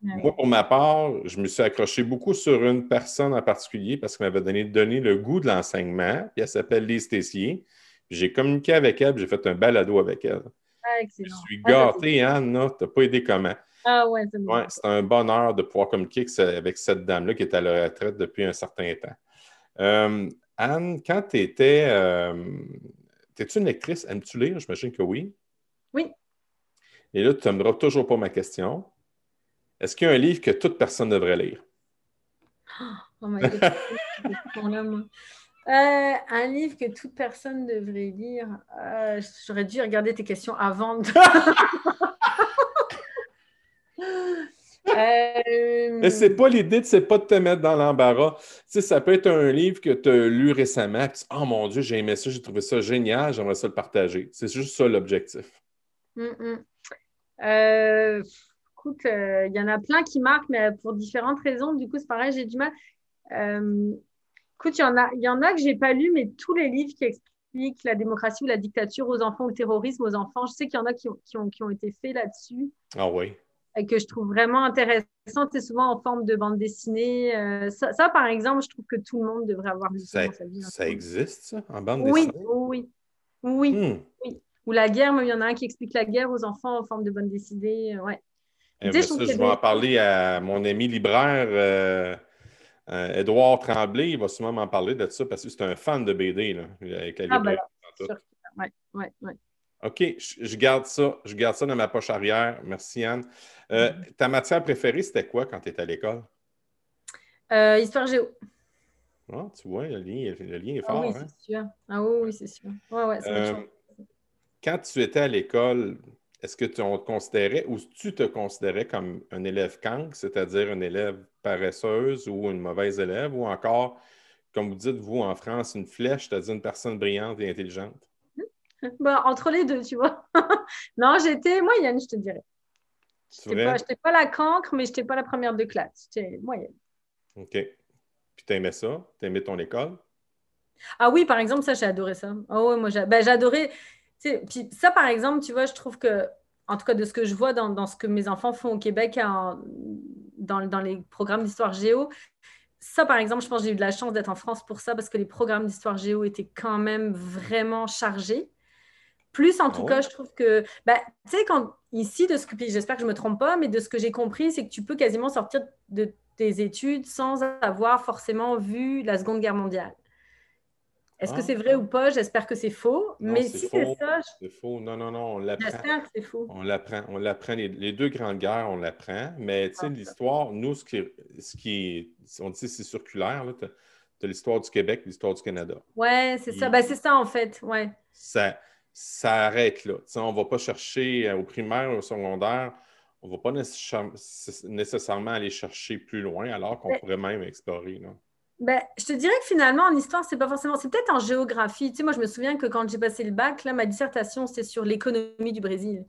Moi, pour ma part, je me suis accroché beaucoup sur une personne en particulier parce qu'elle m'avait donné, donné, le goût de l'enseignement. Puis elle s'appelle Lise Tessier. J'ai communiqué avec elle, j'ai fait un balado avec elle. Ah, je suis gâté, Anne, tu n'as pas aidé comment? Ah ouais, c'est bon. c'est un bonheur de pouvoir communiquer avec cette dame-là qui est à la retraite depuis un certain temps. Euh, Anne, quand tu étais. Euh, T'es-tu une lectrice? Aimes-tu lire? J'imagine que oui. Oui. Et là, tu n'aimeras toujours pas ma question. Est-ce qu'il y a un livre que toute personne devrait lire? Oh my God. Euh, un livre que toute personne devrait lire. Euh, j'aurais dû regarder tes questions avant. De... (laughs) euh... C'est pas l'idée, c'est pas de te mettre dans l'embarras. Tu ça peut être un livre que tu as lu récemment. oh mon Dieu, j'ai aimé ça, j'ai trouvé ça génial, j'aimerais ça le partager. C'est juste ça l'objectif. Mm, mm. Euh, écoute, il y en a plein qui marquent, mais pour différentes raisons. Du coup, c'est pareil, j'ai du mal. Euh, Écoute, il y en a, y en a que j'ai pas lu, mais tous les livres qui expliquent la démocratie ou la dictature aux enfants ou le terrorisme aux enfants, je sais qu'il y en a qui ont, qui ont, qui ont été faits là-dessus. Ah oui. Et que je trouve vraiment intéressant. C'est souvent en forme de bande dessinée. Euh, ça, ça, par exemple, je trouve que tout le monde devrait avoir lu ça. dans sa vie. Ça existe, ça, en bande oui, dessinée? Oui, oui, Hmm. oui. Ou la guerre, mais il y en a un qui explique la guerre aux enfants en forme de bande dessinée. euh, Ouais. Eh ben, je vais en parler à mon ami libraire, euh, euh, Édouard Tremblay. Il va sûrement m'en parler de ça parce que c'est un fan de BD, là, avec la Ah, ben Ouais, ouais, ouais. OK, je, je garde ça. Je garde ça dans ma poche arrière. Merci, Anne. Euh, Mm-hmm. ta matière préférée, c'était quoi quand tu étais à l'école? Euh, histoire géo. Ah, tu vois, le lien, le lien est Ah fort. oui, hein? c'est sûr. Ah oui, oui, c'est sûr. Ouais, ouais, Euh, quand tu étais à l'école, est-ce que tu, on te considérait ou tu te considérais comme un élève cancre, c'est-à-dire une élève paresseuse ou une mauvaise élève, ou encore, comme vous dites, vous, en France, une flèche, c'est-à-dire une personne brillante et intelligente? (laughs) Bah, entre les deux, tu vois. (laughs) non, j'étais moyenne, je te dirais. J'étais vrai? pas, la cancre, mais j'étais pas la première de classe. J'étais moyenne. OK. Puis t'aimais ça? T'aimais ton école? Ah oui, par exemple, ça, j'ai adoré ça. Ah ouais, moi, j'ai ben, Puis ça, par exemple, tu vois, je trouve que, en tout cas, de ce que je vois dans, dans ce que mes enfants font au Québec, en- dans, dans les programmes d'histoire géo, ça, par exemple, je pense que j'ai eu de la chance d'être en France pour ça, parce que les programmes d'histoire géo étaient quand même vraiment chargés. Plus, en tout Ah ouais? cas, je trouve que, ben, tu sais, quand ici, de ce que, puis j'espère que je me trompe pas, mais de ce que j'ai compris, c'est que tu peux quasiment sortir de tes études sans avoir forcément vu la Seconde Guerre mondiale. Est-ce Ah, que c'est vrai ah. ou pas? J'espère que c'est faux. Non, mais si c'est ça, je- C'est faux. Non, non, non, on l'apprend. j'espère que c'est faux. On l'apprend. On l'apprend. Les, les deux grandes guerres, on l'apprend. Mais tu sais, Ah, l'histoire, nous, ce qui, ce qui on dit c'est circulaire, tu as, l'histoire du Québec, l'histoire du Canada. Ouais, c'est ça. Ben, c'est ça, en fait. Ouais. Ça, ça arrête là. Tu sais, on ne va pas chercher euh, au primaire ou au secondaire, on ne va pas nécessaire- nécessairement aller chercher plus loin, alors qu'on pourrait même explorer. Là. Ben, je te dirais que finalement, en histoire, c'est pas forcément. C'est peut-être en géographie. Tu sais, moi, je me souviens que quand j'ai passé le bac, là, ma dissertation, c'était sur l'économie du Brésil.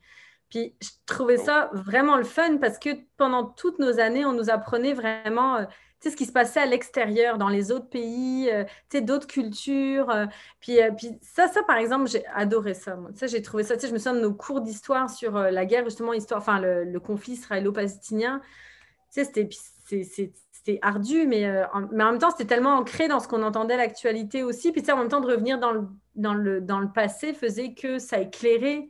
Puis, je trouvais ça vraiment le fun parce que pendant toutes nos années, on nous apprenait vraiment, euh, tu sais, ce qui se passait à l'extérieur, dans les autres pays, euh, tu sais, d'autres cultures. euh, puis, puis ça, ça, par exemple, j'ai adoré ça. Moi. Ça, j'ai trouvé ça. Tu sais, je me souviens de nos cours d'histoire sur la guerre, justement, histoire, enfin, le, le conflit israélo-palestinien. Tu sais, c'était, puis c'est- c'est- c'était ardu, mais, euh, en, mais en même temps, c'était tellement ancré dans ce qu'on entendait l'actualité aussi. Puis, en même temps, de revenir dans le, dans le, dans le passé faisait que ça éclairait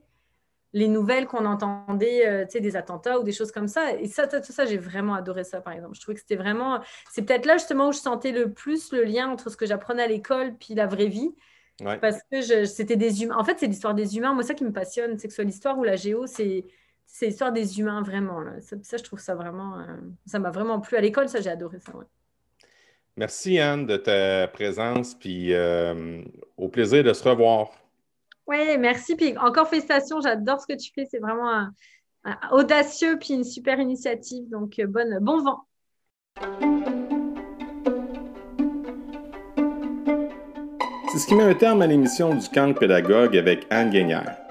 les nouvelles qu'on entendait, euh, tu sais, des attentats ou des choses comme ça. Et ça, ça, tout ça, j'ai vraiment adoré ça, par exemple. Je trouvais que c'était vraiment... C'est peut-être là, justement, où je sentais le plus le lien entre ce que j'apprenais à l'école puis la vraie vie. Ouais. Parce que c'était des humains. En fait, c'est l'histoire des humains. Moi, ça qui me passionne, c'est que ce soit l'histoire ou la géo, c'est c'est l'histoire des humains, vraiment. là. Ça, ça, je trouve ça vraiment... euh, ça m'a vraiment plu. À l'école, ça, j'ai adoré ça, ouais. Merci Anne de ta présence, puis euh, au plaisir de se revoir. Oui, merci. Puis encore félicitations, j'adore ce que tu fais. C'est vraiment un- un audacieux puis une super initiative. Donc, euh, bonne, bon vent. C'est ce qui met un terme à l'émission du camp pédagogue avec Anne Guignard.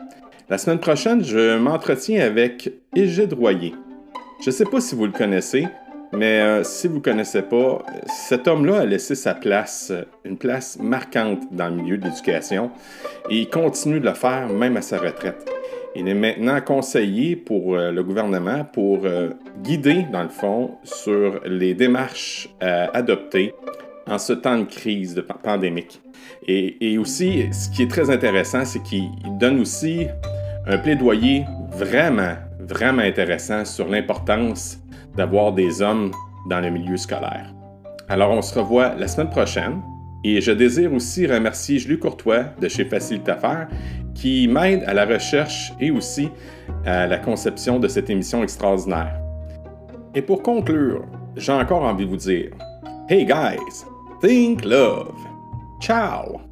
La semaine prochaine, je m'entretiens avec Égide Royer. Je ne sais pas si vous le connaissez, mais euh, si vous ne connaissez pas, cet homme-là a laissé sa place, euh, une place marquante dans le milieu de l'éducation, et il continue de le faire même à sa retraite. Il est maintenant conseiller pour euh, le gouvernement pour guider, dans le fond, sur les démarches à adopter en ce temps de crise de pa- pandémique. Et, aussi, ce qui est très intéressant, c'est qu'il il donne aussi un plaidoyer vraiment, vraiment intéressant sur l'importance d'avoir des hommes dans le milieu scolaire. Alors, on se revoit la semaine prochaine. Et je désire aussi remercier Julie Courtois de chez Facilite Affaires qui m'aide à la recherche et aussi à la conception de cette émission extraordinaire. Et pour conclure, j'ai encore envie de vous dire Hey guys, think love. Ciao!